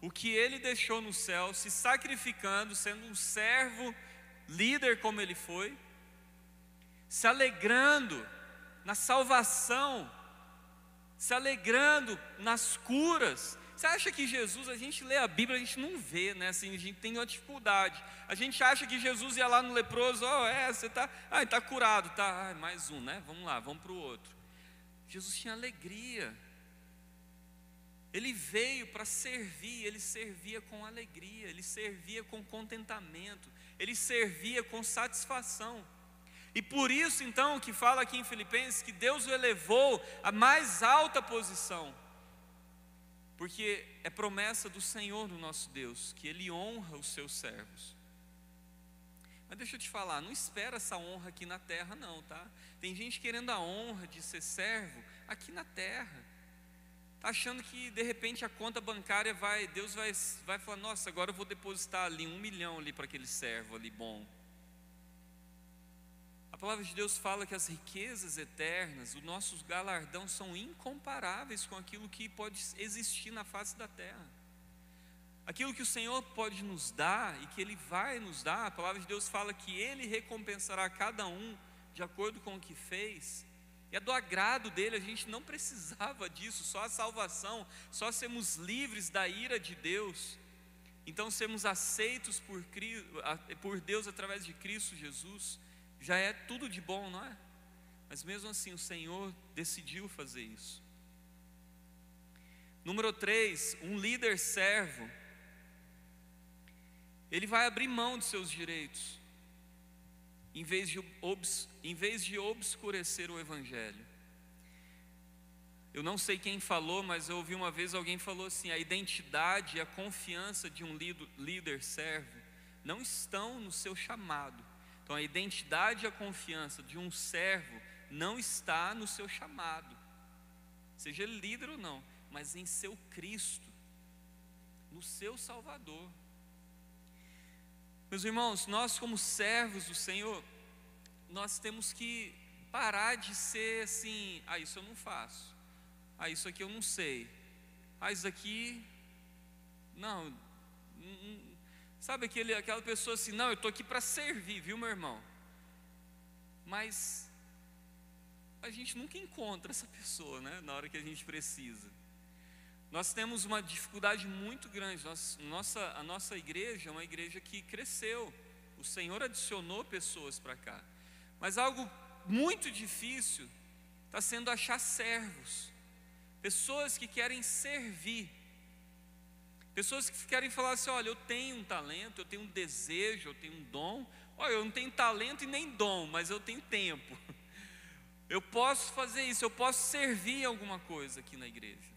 o que ele deixou no céu, se sacrificando, sendo um servo, líder como ele foi, se alegrando na salvação se alegrando nas curas. Você acha que Jesus, a gente lê a Bíblia, a gente não vê, né? Assim, a gente tem uma dificuldade. A gente acha que Jesus ia lá no leproso, ó, oh, é, você está, ah, está curado, tá, mais um, né? Vamos lá, vamos para o outro. Jesus tinha alegria. Ele veio para servir, ele servia com alegria, ele servia com contentamento, ele servia com satisfação. E por isso, então, que fala aqui em Filipenses que Deus o elevou à mais alta posição, porque é promessa do Senhor, do nosso Deus, que Ele honra os seus servos. Mas deixa eu te falar, não espera essa honra aqui na terra, não, tá? Tem gente querendo a honra de ser servo aqui na terra. Está achando que de repente a conta bancária vai, Deus vai, vai falar, nossa, agora eu vou depositar ali um milhão ali para aquele servo ali bom. A palavra de Deus fala que as riquezas eternas, o nosso galardão são incomparáveis com aquilo que pode existir na face da terra. Aquilo que o Senhor pode nos dar e que Ele vai nos dar, a palavra de Deus fala que Ele recompensará cada um de acordo com o que fez. É do agrado dele, a gente não precisava disso, só a salvação, só sermos livres da ira de Deus. Então, sermos aceitos por, por Deus através de Cristo Jesus já é tudo de bom, não é? Mas mesmo assim o Senhor decidiu fazer isso. Número 3, um líder servo. Ele vai abrir mão de seus direitos, em vez de, obs, em vez de obscurecer o Evangelho. Eu não sei quem falou, mas eu ouvi uma vez alguém falou assim: a identidade e a confiança de um líder servo não estão no seu chamado, então a identidade e a confiança de um servo não está no seu chamado, seja líder ou não, mas em seu Cristo, no seu Salvador. Meus irmãos, nós como servos do Senhor, nós temos que parar de ser assim, ah, isso eu não faço, ah, isso aqui eu não sei, ah, isso aqui, não, Sabe aquele, aquela pessoa assim, não, eu estou aqui para servir, viu, meu irmão? Mas a gente nunca encontra essa pessoa, né, na hora que a gente precisa. Nós temos uma dificuldade muito grande. Nós, nossa, a nossa igreja é uma igreja que cresceu. O Senhor adicionou pessoas para cá. Mas algo muito difícil está sendo achar servos, pessoas que querem servir Pessoas que querem falar assim: olha, eu tenho um talento, eu tenho um desejo, eu tenho um dom. Olha, eu não tenho talento e nem dom, mas eu tenho tempo. <laughs> Eu posso fazer isso, eu posso servir alguma coisa aqui na igreja,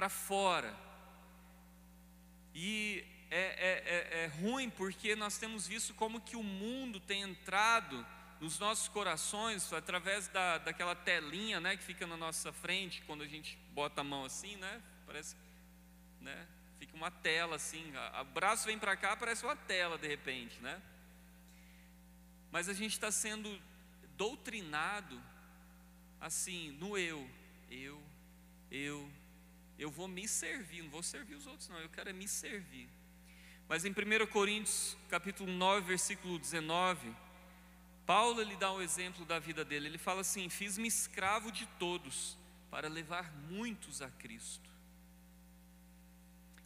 para fora. E é, é, é, é ruim porque nós temos visto como que o mundo tem entrado nos nossos corações através da, daquela telinha né, que fica na nossa frente quando a gente bota a mão assim, né? Parece, né? Fica uma tela assim, o braço vem para cá, parece uma tela de repente, né? Mas a gente está sendo doutrinado assim, no eu, eu, eu, eu vou me servir, não vou servir os outros, não, eu quero é me servir. Mas em 1 Coríntios, capítulo 9, versículo 19, Paulo ele dá um exemplo da vida dele. Ele fala assim: Fiz-me escravo de todos para levar muitos a Cristo.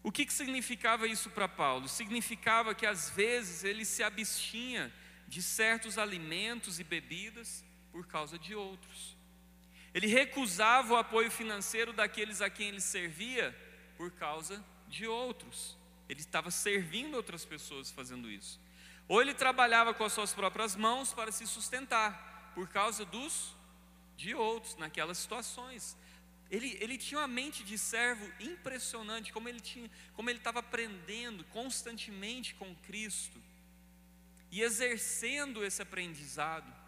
O que, que significava isso para Paulo? Significava que às vezes ele se abstinha de certos alimentos e bebidas por causa de outros. Ele recusava o apoio financeiro daqueles a quem ele servia por causa de outros. Ele estava servindo outras pessoas fazendo isso. Ou ele trabalhava com as suas próprias mãos para se sustentar por causa dos de outros naquelas situações. Ele, ele tinha uma mente de servo impressionante, como ele tinha, como ele estava aprendendo constantemente com Cristo e exercendo esse aprendizado.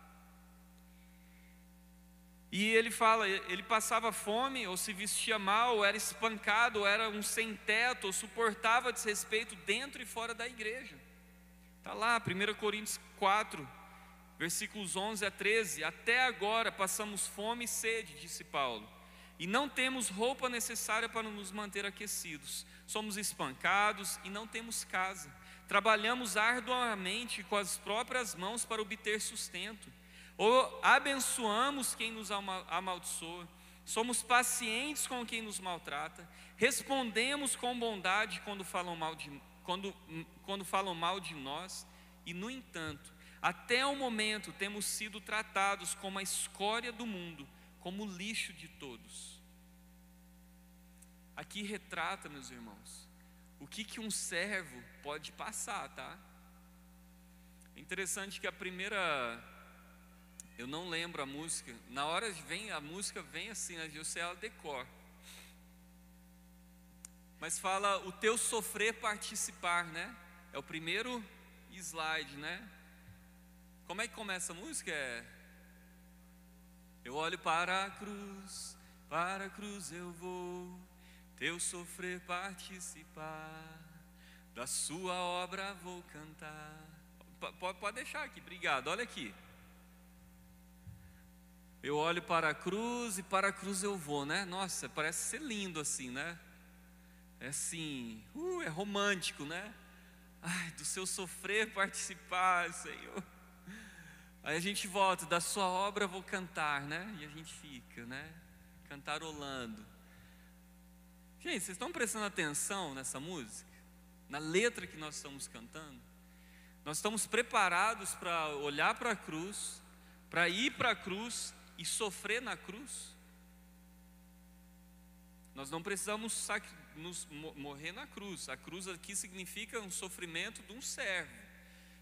E ele fala, ele passava fome, ou se vestia mal, ou era espancado, ou era um sem teto, ou suportava desrespeito dentro e fora da igreja. Está lá, 1 Coríntios 4, versículos 11 a 13. Até agora passamos fome e sede, disse Paulo e não temos roupa necessária para nos manter aquecidos. Somos espancados e não temos casa. Trabalhamos arduamente com as próprias mãos para obter sustento. Ou abençoamos quem nos amaldiçoa. Somos pacientes com quem nos maltrata. Respondemos com bondade quando falam mal de, quando, quando falam mal de nós. E, no entanto, até o momento temos sido tratados como a escória do mundo como lixo de todos. Aqui retrata, meus irmãos, o que, que um servo pode passar, tá? É interessante que a primeira, eu não lembro a música, na hora vem a música vem assim, né? eu sei ela decor. Mas fala o teu sofrer participar, né? É o primeiro slide, né? Como é que começa a música? É eu olho para a cruz, para a cruz eu vou, teu sofrer participar, da sua obra vou cantar. Pode, pode deixar aqui, obrigado. Olha aqui. Eu olho para a cruz e para a cruz eu vou, né? Nossa, parece ser lindo assim, né? É assim, uh, é romântico, né? Ai, do seu sofrer participar, Senhor. Aí a gente volta, da sua obra vou cantar, né? E a gente fica, né? Cantarolando. Gente, vocês estão prestando atenção nessa música? Na letra que nós estamos cantando? Nós estamos preparados para olhar para a cruz, para ir para a cruz e sofrer na cruz? Nós não precisamos nos morrer na cruz. A cruz aqui significa um sofrimento de um servo.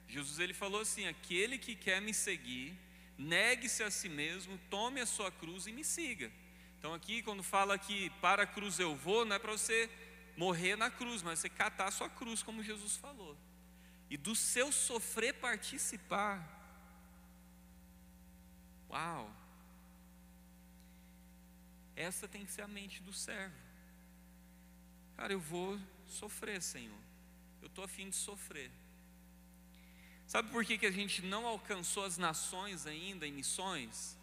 Jesus ele falou assim: aquele que quer me seguir, negue-se a si mesmo, tome a sua cruz e me siga. Então aqui quando fala que para a cruz eu vou, não é para você morrer na cruz, mas você catar a sua cruz, como Jesus falou. E do seu sofrer participar. Uau! Essa tem que ser a mente do servo. Cara, eu vou sofrer, Senhor. Eu estou afim de sofrer. Sabe por que, que a gente não alcançou as nações ainda em missões?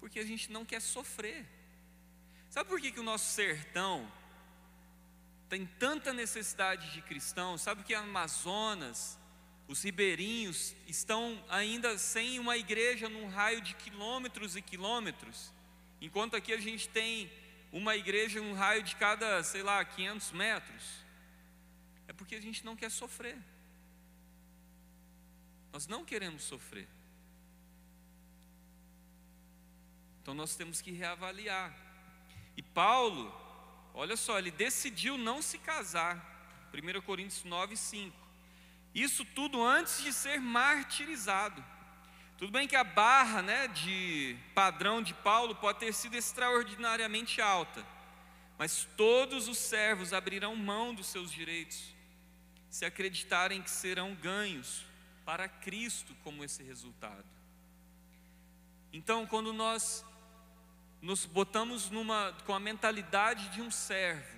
Porque a gente não quer sofrer. Sabe por que, que o nosso sertão tem tanta necessidade de cristãos? Sabe que Amazonas, os ribeirinhos estão ainda sem uma igreja num raio de quilômetros e quilômetros, enquanto aqui a gente tem uma igreja num raio de cada, sei lá, 500 metros. É porque a gente não quer sofrer. Nós não queremos sofrer. Então nós temos que reavaliar. E Paulo, olha só, ele decidiu não se casar. 1 Coríntios 9, 5. Isso tudo antes de ser martirizado. Tudo bem que a barra né, de padrão de Paulo pode ter sido extraordinariamente alta, mas todos os servos abrirão mão dos seus direitos, se acreditarem que serão ganhos para Cristo como esse resultado. Então, quando nós nos botamos numa com a mentalidade de um servo,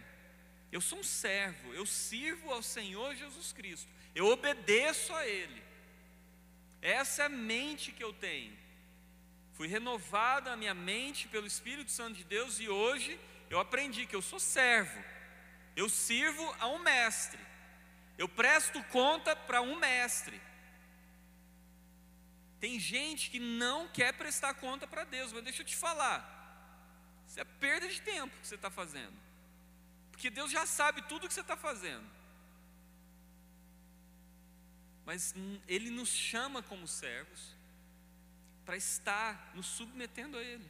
eu sou um servo, eu sirvo ao Senhor Jesus Cristo, eu obedeço a Ele. Essa é a mente que eu tenho. Fui renovada a minha mente pelo Espírito Santo de Deus e hoje eu aprendi que eu sou servo. Eu sirvo a um mestre. Eu presto conta para um mestre. Tem gente que não quer prestar conta para Deus, mas deixa eu te falar. Isso é perda de tempo que você está fazendo. Porque Deus já sabe tudo que você está fazendo. Mas Ele nos chama como servos para estar nos submetendo a Ele.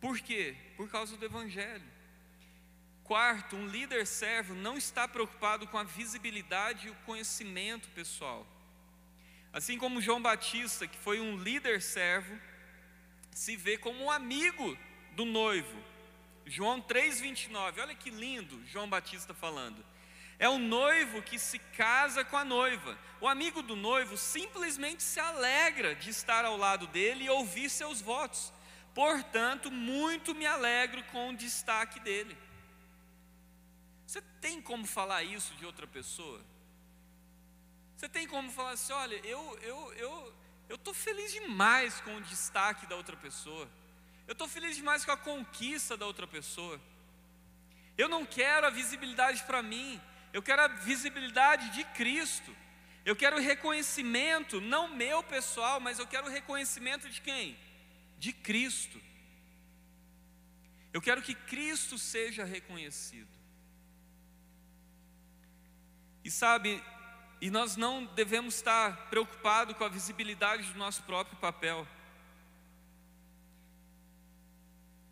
Por quê? Por causa do Evangelho. Quarto, um líder servo não está preocupado com a visibilidade e o conhecimento pessoal. Assim como João Batista, que foi um líder servo, se vê como um amigo do noivo. João 3,29, olha que lindo João Batista falando. É o noivo que se casa com a noiva. O amigo do noivo simplesmente se alegra de estar ao lado dele e ouvir seus votos. Portanto, muito me alegro com o destaque dele. Você tem como falar isso de outra pessoa? Você tem como falar assim, olha, eu eu eu eu tô feliz demais com o destaque da outra pessoa. Eu estou feliz demais com a conquista da outra pessoa. Eu não quero a visibilidade para mim, eu quero a visibilidade de Cristo. Eu quero o reconhecimento, não meu pessoal, mas eu quero o reconhecimento de quem? De Cristo. Eu quero que Cristo seja reconhecido. E sabe, e nós não devemos estar preocupados com a visibilidade do nosso próprio papel.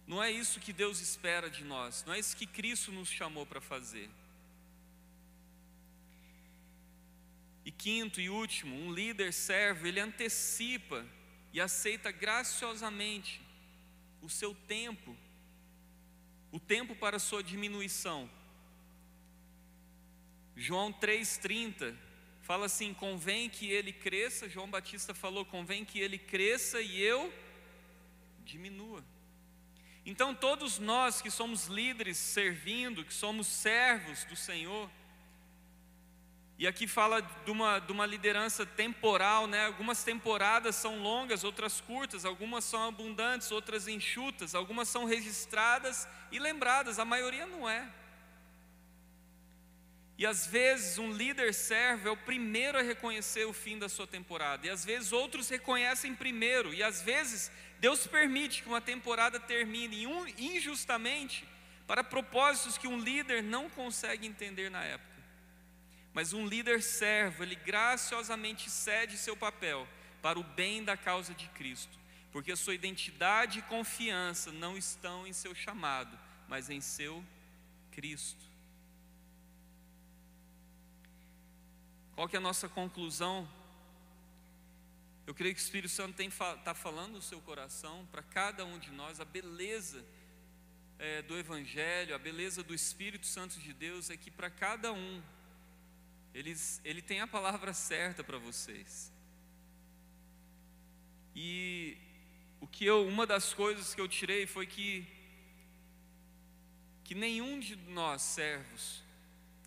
Não é isso que Deus espera de nós, não é isso que Cristo nos chamou para fazer. E quinto e último, um líder servo, ele antecipa e aceita graciosamente o seu tempo, o tempo para a sua diminuição. João 3,30 fala assim: convém que ele cresça, João Batista falou: convém que ele cresça e eu diminua. Então, todos nós que somos líderes servindo, que somos servos do Senhor, e aqui fala de uma, de uma liderança temporal, né? Algumas temporadas são longas, outras curtas, algumas são abundantes, outras enxutas, algumas são registradas e lembradas, a maioria não é. E às vezes um líder servo é o primeiro a reconhecer o fim da sua temporada, e às vezes outros reconhecem primeiro, e às vezes Deus permite que uma temporada termine injustamente para propósitos que um líder não consegue entender na época. Mas um líder servo, ele graciosamente cede seu papel para o bem da causa de Cristo, porque a sua identidade e confiança não estão em seu chamado, mas em seu Cristo. Qual que é a nossa conclusão? Eu creio que o Espírito Santo está falando no seu coração para cada um de nós a beleza é, do Evangelho, a beleza do Espírito Santo de Deus é que para cada um eles, ele tem a palavra certa para vocês. E o que eu, uma das coisas que eu tirei foi que que nenhum de nós servos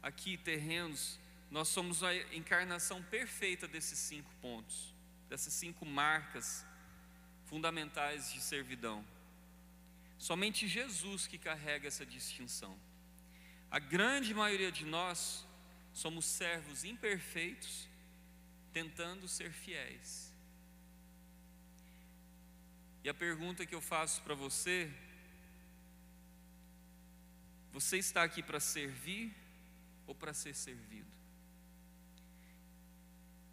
aqui terrenos, nós somos a encarnação perfeita desses cinco pontos, dessas cinco marcas fundamentais de servidão. Somente Jesus que carrega essa distinção. A grande maioria de nós somos servos imperfeitos tentando ser fiéis. E a pergunta que eu faço para você: você está aqui para servir ou para ser servido?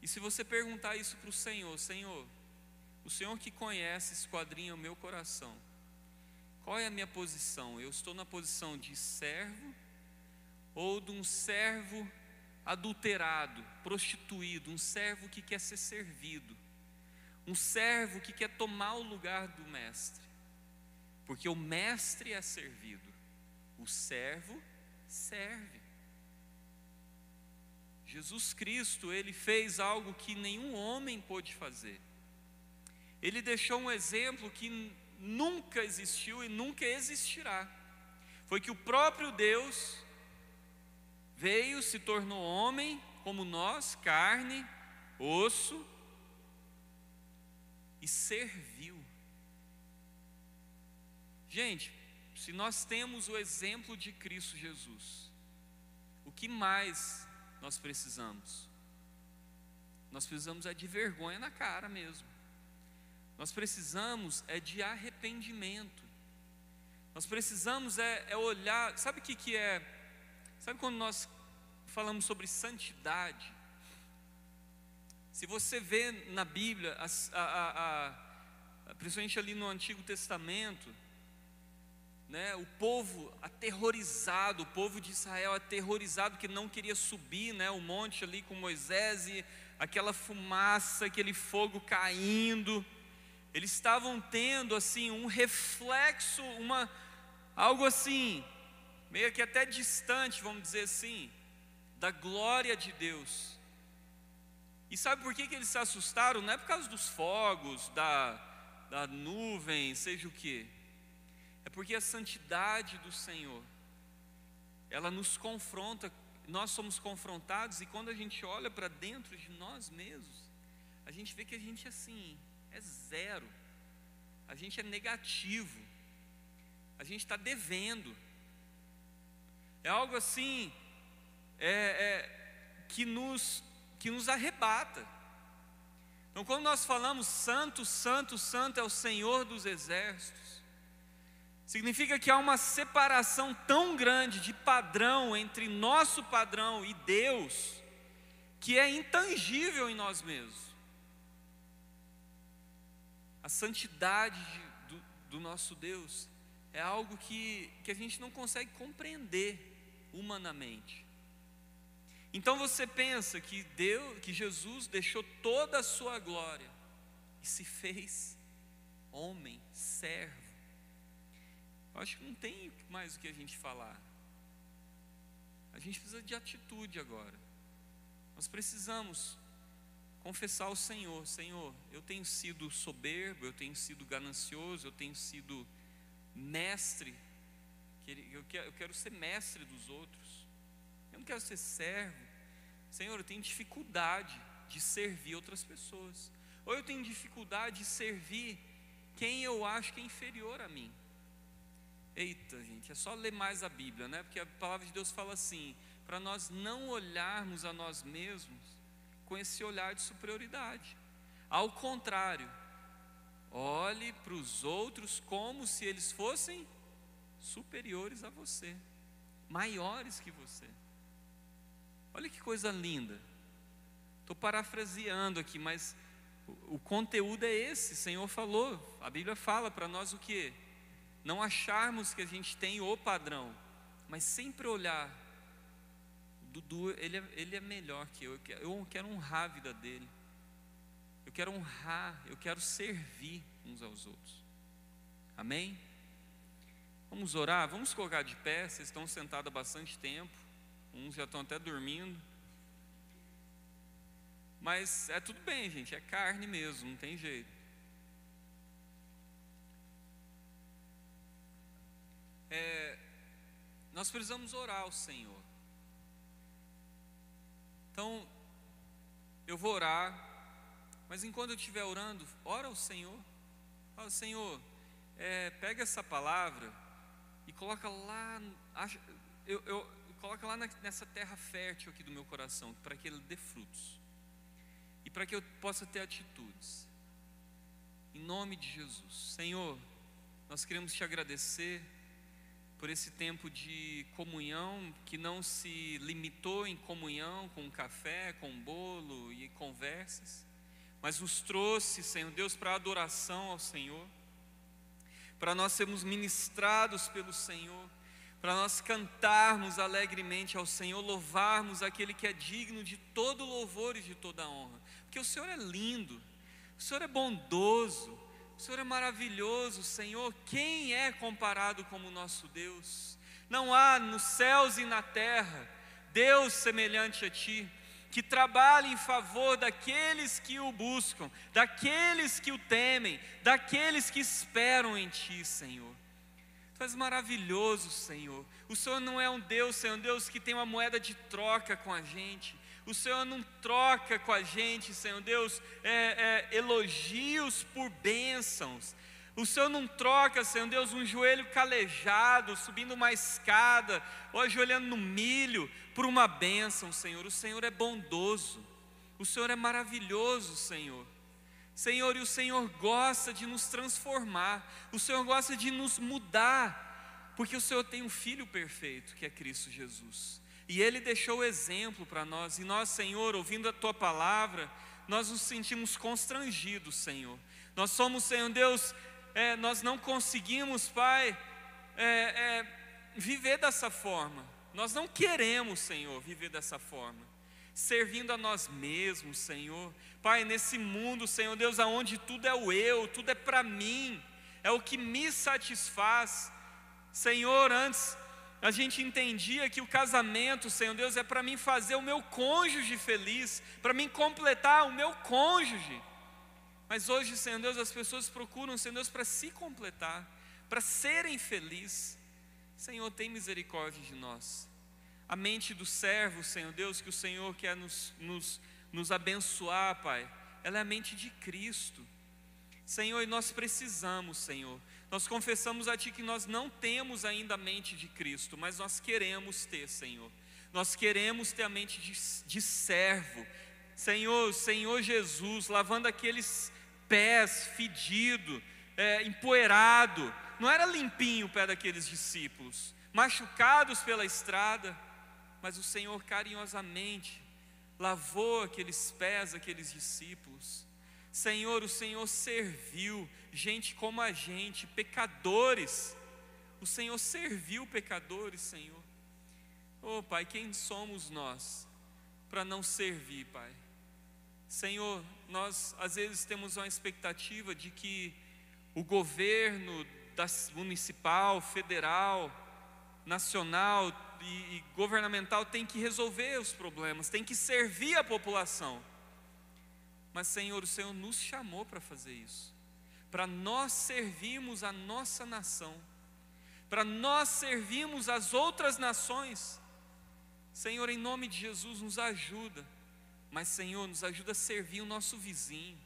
E se você perguntar isso para o Senhor, Senhor, o Senhor que conhece, esquadrinha o meu coração, qual é a minha posição? Eu estou na posição de servo ou de um servo adulterado, prostituído, um servo que quer ser servido, um servo que quer tomar o lugar do mestre, porque o mestre é servido, o servo serve. Jesus Cristo, ele fez algo que nenhum homem pôde fazer. Ele deixou um exemplo que nunca existiu e nunca existirá. Foi que o próprio Deus veio, se tornou homem como nós, carne, osso, e serviu. Gente, se nós temos o exemplo de Cristo Jesus, o que mais nós precisamos? Nós precisamos é de vergonha na cara mesmo. Nós precisamos é de arrependimento. Nós precisamos é, é olhar. Sabe o que, que é? Sabe quando nós falamos sobre santidade? Se você vê na Bíblia, a, a, a, principalmente ali no Antigo Testamento, né, o povo aterrorizado, o povo de Israel aterrorizado que não queria subir né, o monte ali com Moisés e aquela fumaça, aquele fogo caindo. Eles estavam tendo assim um reflexo, uma algo assim, meio que até distante, vamos dizer assim, da glória de Deus. E sabe por que, que eles se assustaram? Não é por causa dos fogos, da, da nuvem, seja o que. É porque a santidade do Senhor, ela nos confronta, nós somos confrontados, e quando a gente olha para dentro de nós mesmos, a gente vê que a gente assim, é zero, a gente é negativo, a gente está devendo. É algo assim, é, é, que nos que nos arrebata. Então, quando nós falamos santo, santo, santo é o Senhor dos exércitos, significa que há uma separação tão grande de padrão entre nosso padrão e Deus, que é intangível em nós mesmos. A santidade do, do nosso Deus é algo que, que a gente não consegue compreender humanamente. Então você pensa que Deus, que Jesus deixou toda a sua glória e se fez homem, servo. Eu acho que não tem mais o que a gente falar. A gente precisa de atitude agora. Nós precisamos confessar ao Senhor: Senhor, eu tenho sido soberbo, eu tenho sido ganancioso, eu tenho sido mestre. Eu quero ser mestre dos outros. Eu não quero ser servo. Senhor, eu tenho dificuldade de servir outras pessoas. Ou eu tenho dificuldade de servir quem eu acho que é inferior a mim. Eita, gente, é só ler mais a Bíblia, né? Porque a palavra de Deus fala assim: para nós não olharmos a nós mesmos com esse olhar de superioridade. Ao contrário, olhe para os outros como se eles fossem superiores a você, maiores que você. Olha que coisa linda. Estou parafraseando aqui, mas o, conteúdo é esse. O Senhor falou, a Bíblia fala para nós o que? Não acharmos que a gente tem o padrão, mas sempre olhar. Dudu, ele é, ele é melhor que eu. Eu quero honrar a vida dele. Eu quero honrar, eu quero servir uns aos outros. Amém? Vamos orar, vamos colocar de pé. Vocês estão sentados há bastante tempo. Uns já estão até dormindo. Mas é tudo bem, gente, é carne mesmo, não tem jeito. É, nós precisamos orar ao Senhor. Então, eu vou orar, mas enquanto eu estiver orando, ora ao Senhor. Fala, Senhor, é, pega essa palavra e coloca lá. Eu, eu, coloca lá nessa terra fértil aqui do meu coração, para que ele dê frutos. E para que eu possa ter atitudes. Em nome de Jesus. Senhor, nós queremos te agradecer por esse tempo de comunhão que não se limitou em comunhão com café, com bolo e conversas, mas nos trouxe, Senhor Deus, para adoração ao Senhor, para nós sermos ministrados pelo Senhor para nós cantarmos alegremente ao Senhor, louvarmos aquele que é digno de todo louvor e de toda honra, porque o Senhor é lindo, o Senhor é bondoso, o Senhor é maravilhoso, Senhor. Quem é comparado como o nosso Deus? Não há nos céus e na terra Deus semelhante a Ti, que trabalhe em favor daqueles que o buscam, daqueles que o temem, daqueles que esperam em Ti, Senhor. Tu és maravilhoso, Senhor. O Senhor não é um Deus, Senhor, um Deus que tem uma moeda de troca com a gente. O Senhor não troca com a gente, Senhor Deus, é, é, elogios por bênçãos. O Senhor não troca, Senhor Deus, um joelho calejado, subindo uma escada, ou ajoelhando no milho, por uma bênção, Senhor. O Senhor é bondoso, o Senhor é maravilhoso, Senhor. Senhor, e o Senhor gosta de nos transformar, o Senhor gosta de nos mudar, porque o Senhor tem um filho perfeito, que é Cristo Jesus. E Ele deixou o exemplo para nós, e nós, Senhor, ouvindo a Tua palavra, nós nos sentimos constrangidos, Senhor. Nós somos, Senhor Deus, é, nós não conseguimos, Pai, é, é, viver dessa forma. Nós não queremos, Senhor, viver dessa forma. Servindo a nós mesmos, Senhor. Pai, nesse mundo, Senhor Deus, aonde tudo é o eu, tudo é para mim, é o que me satisfaz. Senhor, antes a gente entendia que o casamento, Senhor Deus, é para mim fazer o meu cônjuge feliz, para mim completar o meu cônjuge. Mas hoje, Senhor Deus, as pessoas procuram, Senhor Deus, para se completar, para serem felizes. Senhor, tem misericórdia de nós. A mente do servo, Senhor Deus, que o Senhor quer nos, nos, nos abençoar, Pai, ela é a mente de Cristo. Senhor, e nós precisamos, Senhor. Nós confessamos a Ti que nós não temos ainda a mente de Cristo, mas nós queremos ter, Senhor. Nós queremos ter a mente de, de servo. Senhor, Senhor Jesus, lavando aqueles pés fedido, é, empoeirado. Não era limpinho o pé daqueles discípulos, machucados pela estrada, mas o Senhor carinhosamente lavou aqueles pés, aqueles discípulos. Senhor, o Senhor serviu gente como a gente, pecadores. O Senhor serviu pecadores, Senhor. Oh, Pai, quem somos nós para não servir, Pai? Senhor, nós às vezes temos uma expectativa de que o governo municipal, federal, nacional e, e governamental tem que resolver os problemas, tem que servir a população. Mas, Senhor, o Senhor nos chamou para fazer isso, para nós servirmos a nossa nação, para nós servirmos as outras nações. Senhor, em nome de Jesus, nos ajuda mas, Senhor, nos ajuda a servir o nosso vizinho.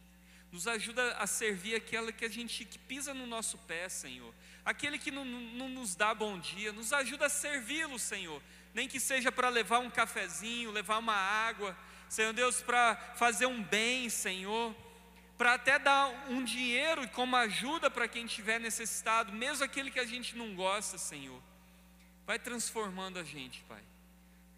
Nos ajuda a servir aquela que a gente que pisa no nosso pé, Senhor. Aquele que não, não nos dá bom dia, nos ajuda a servi-lo, Senhor. Nem que seja para levar um cafezinho, levar uma água, Senhor Deus, para fazer um bem, Senhor. Para até dar um dinheiro como ajuda para quem tiver necessitado, mesmo aquele que a gente não gosta, Senhor. Vai transformando a gente, Pai.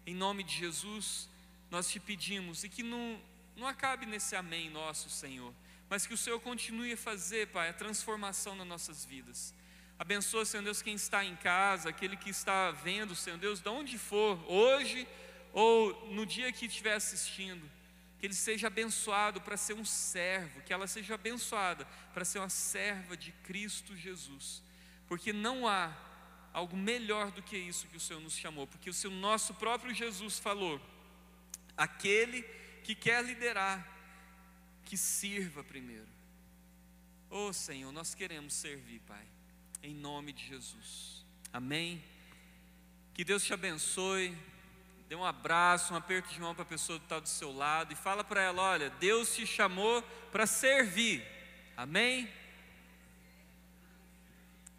Em nome de Jesus nós te pedimos, e que não, não acabe nesse amém nosso, Senhor, mas que o Senhor continue a fazer, Pai, a transformação nas nossas vidas. Abençoa, Senhor Deus, quem está em casa, aquele que está vendo, Senhor Deus, de onde for, hoje ou no dia que estiver assistindo, que ele seja abençoado para ser um servo, que ela seja abençoada para ser uma serva de Cristo Jesus, porque não há algo melhor do que isso que o Senhor nos chamou, porque o seu nosso próprio Jesus falou aquele que quer liderar, que sirva primeiro. Oh Senhor, nós queremos servir, Pai, em nome de Jesus. Amém. Que Deus te abençoe. Dê um abraço, um aperto de mão para a pessoa que está do seu lado e fala para ela: olha, Deus te chamou para servir. Amém?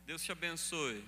Deus te abençoe.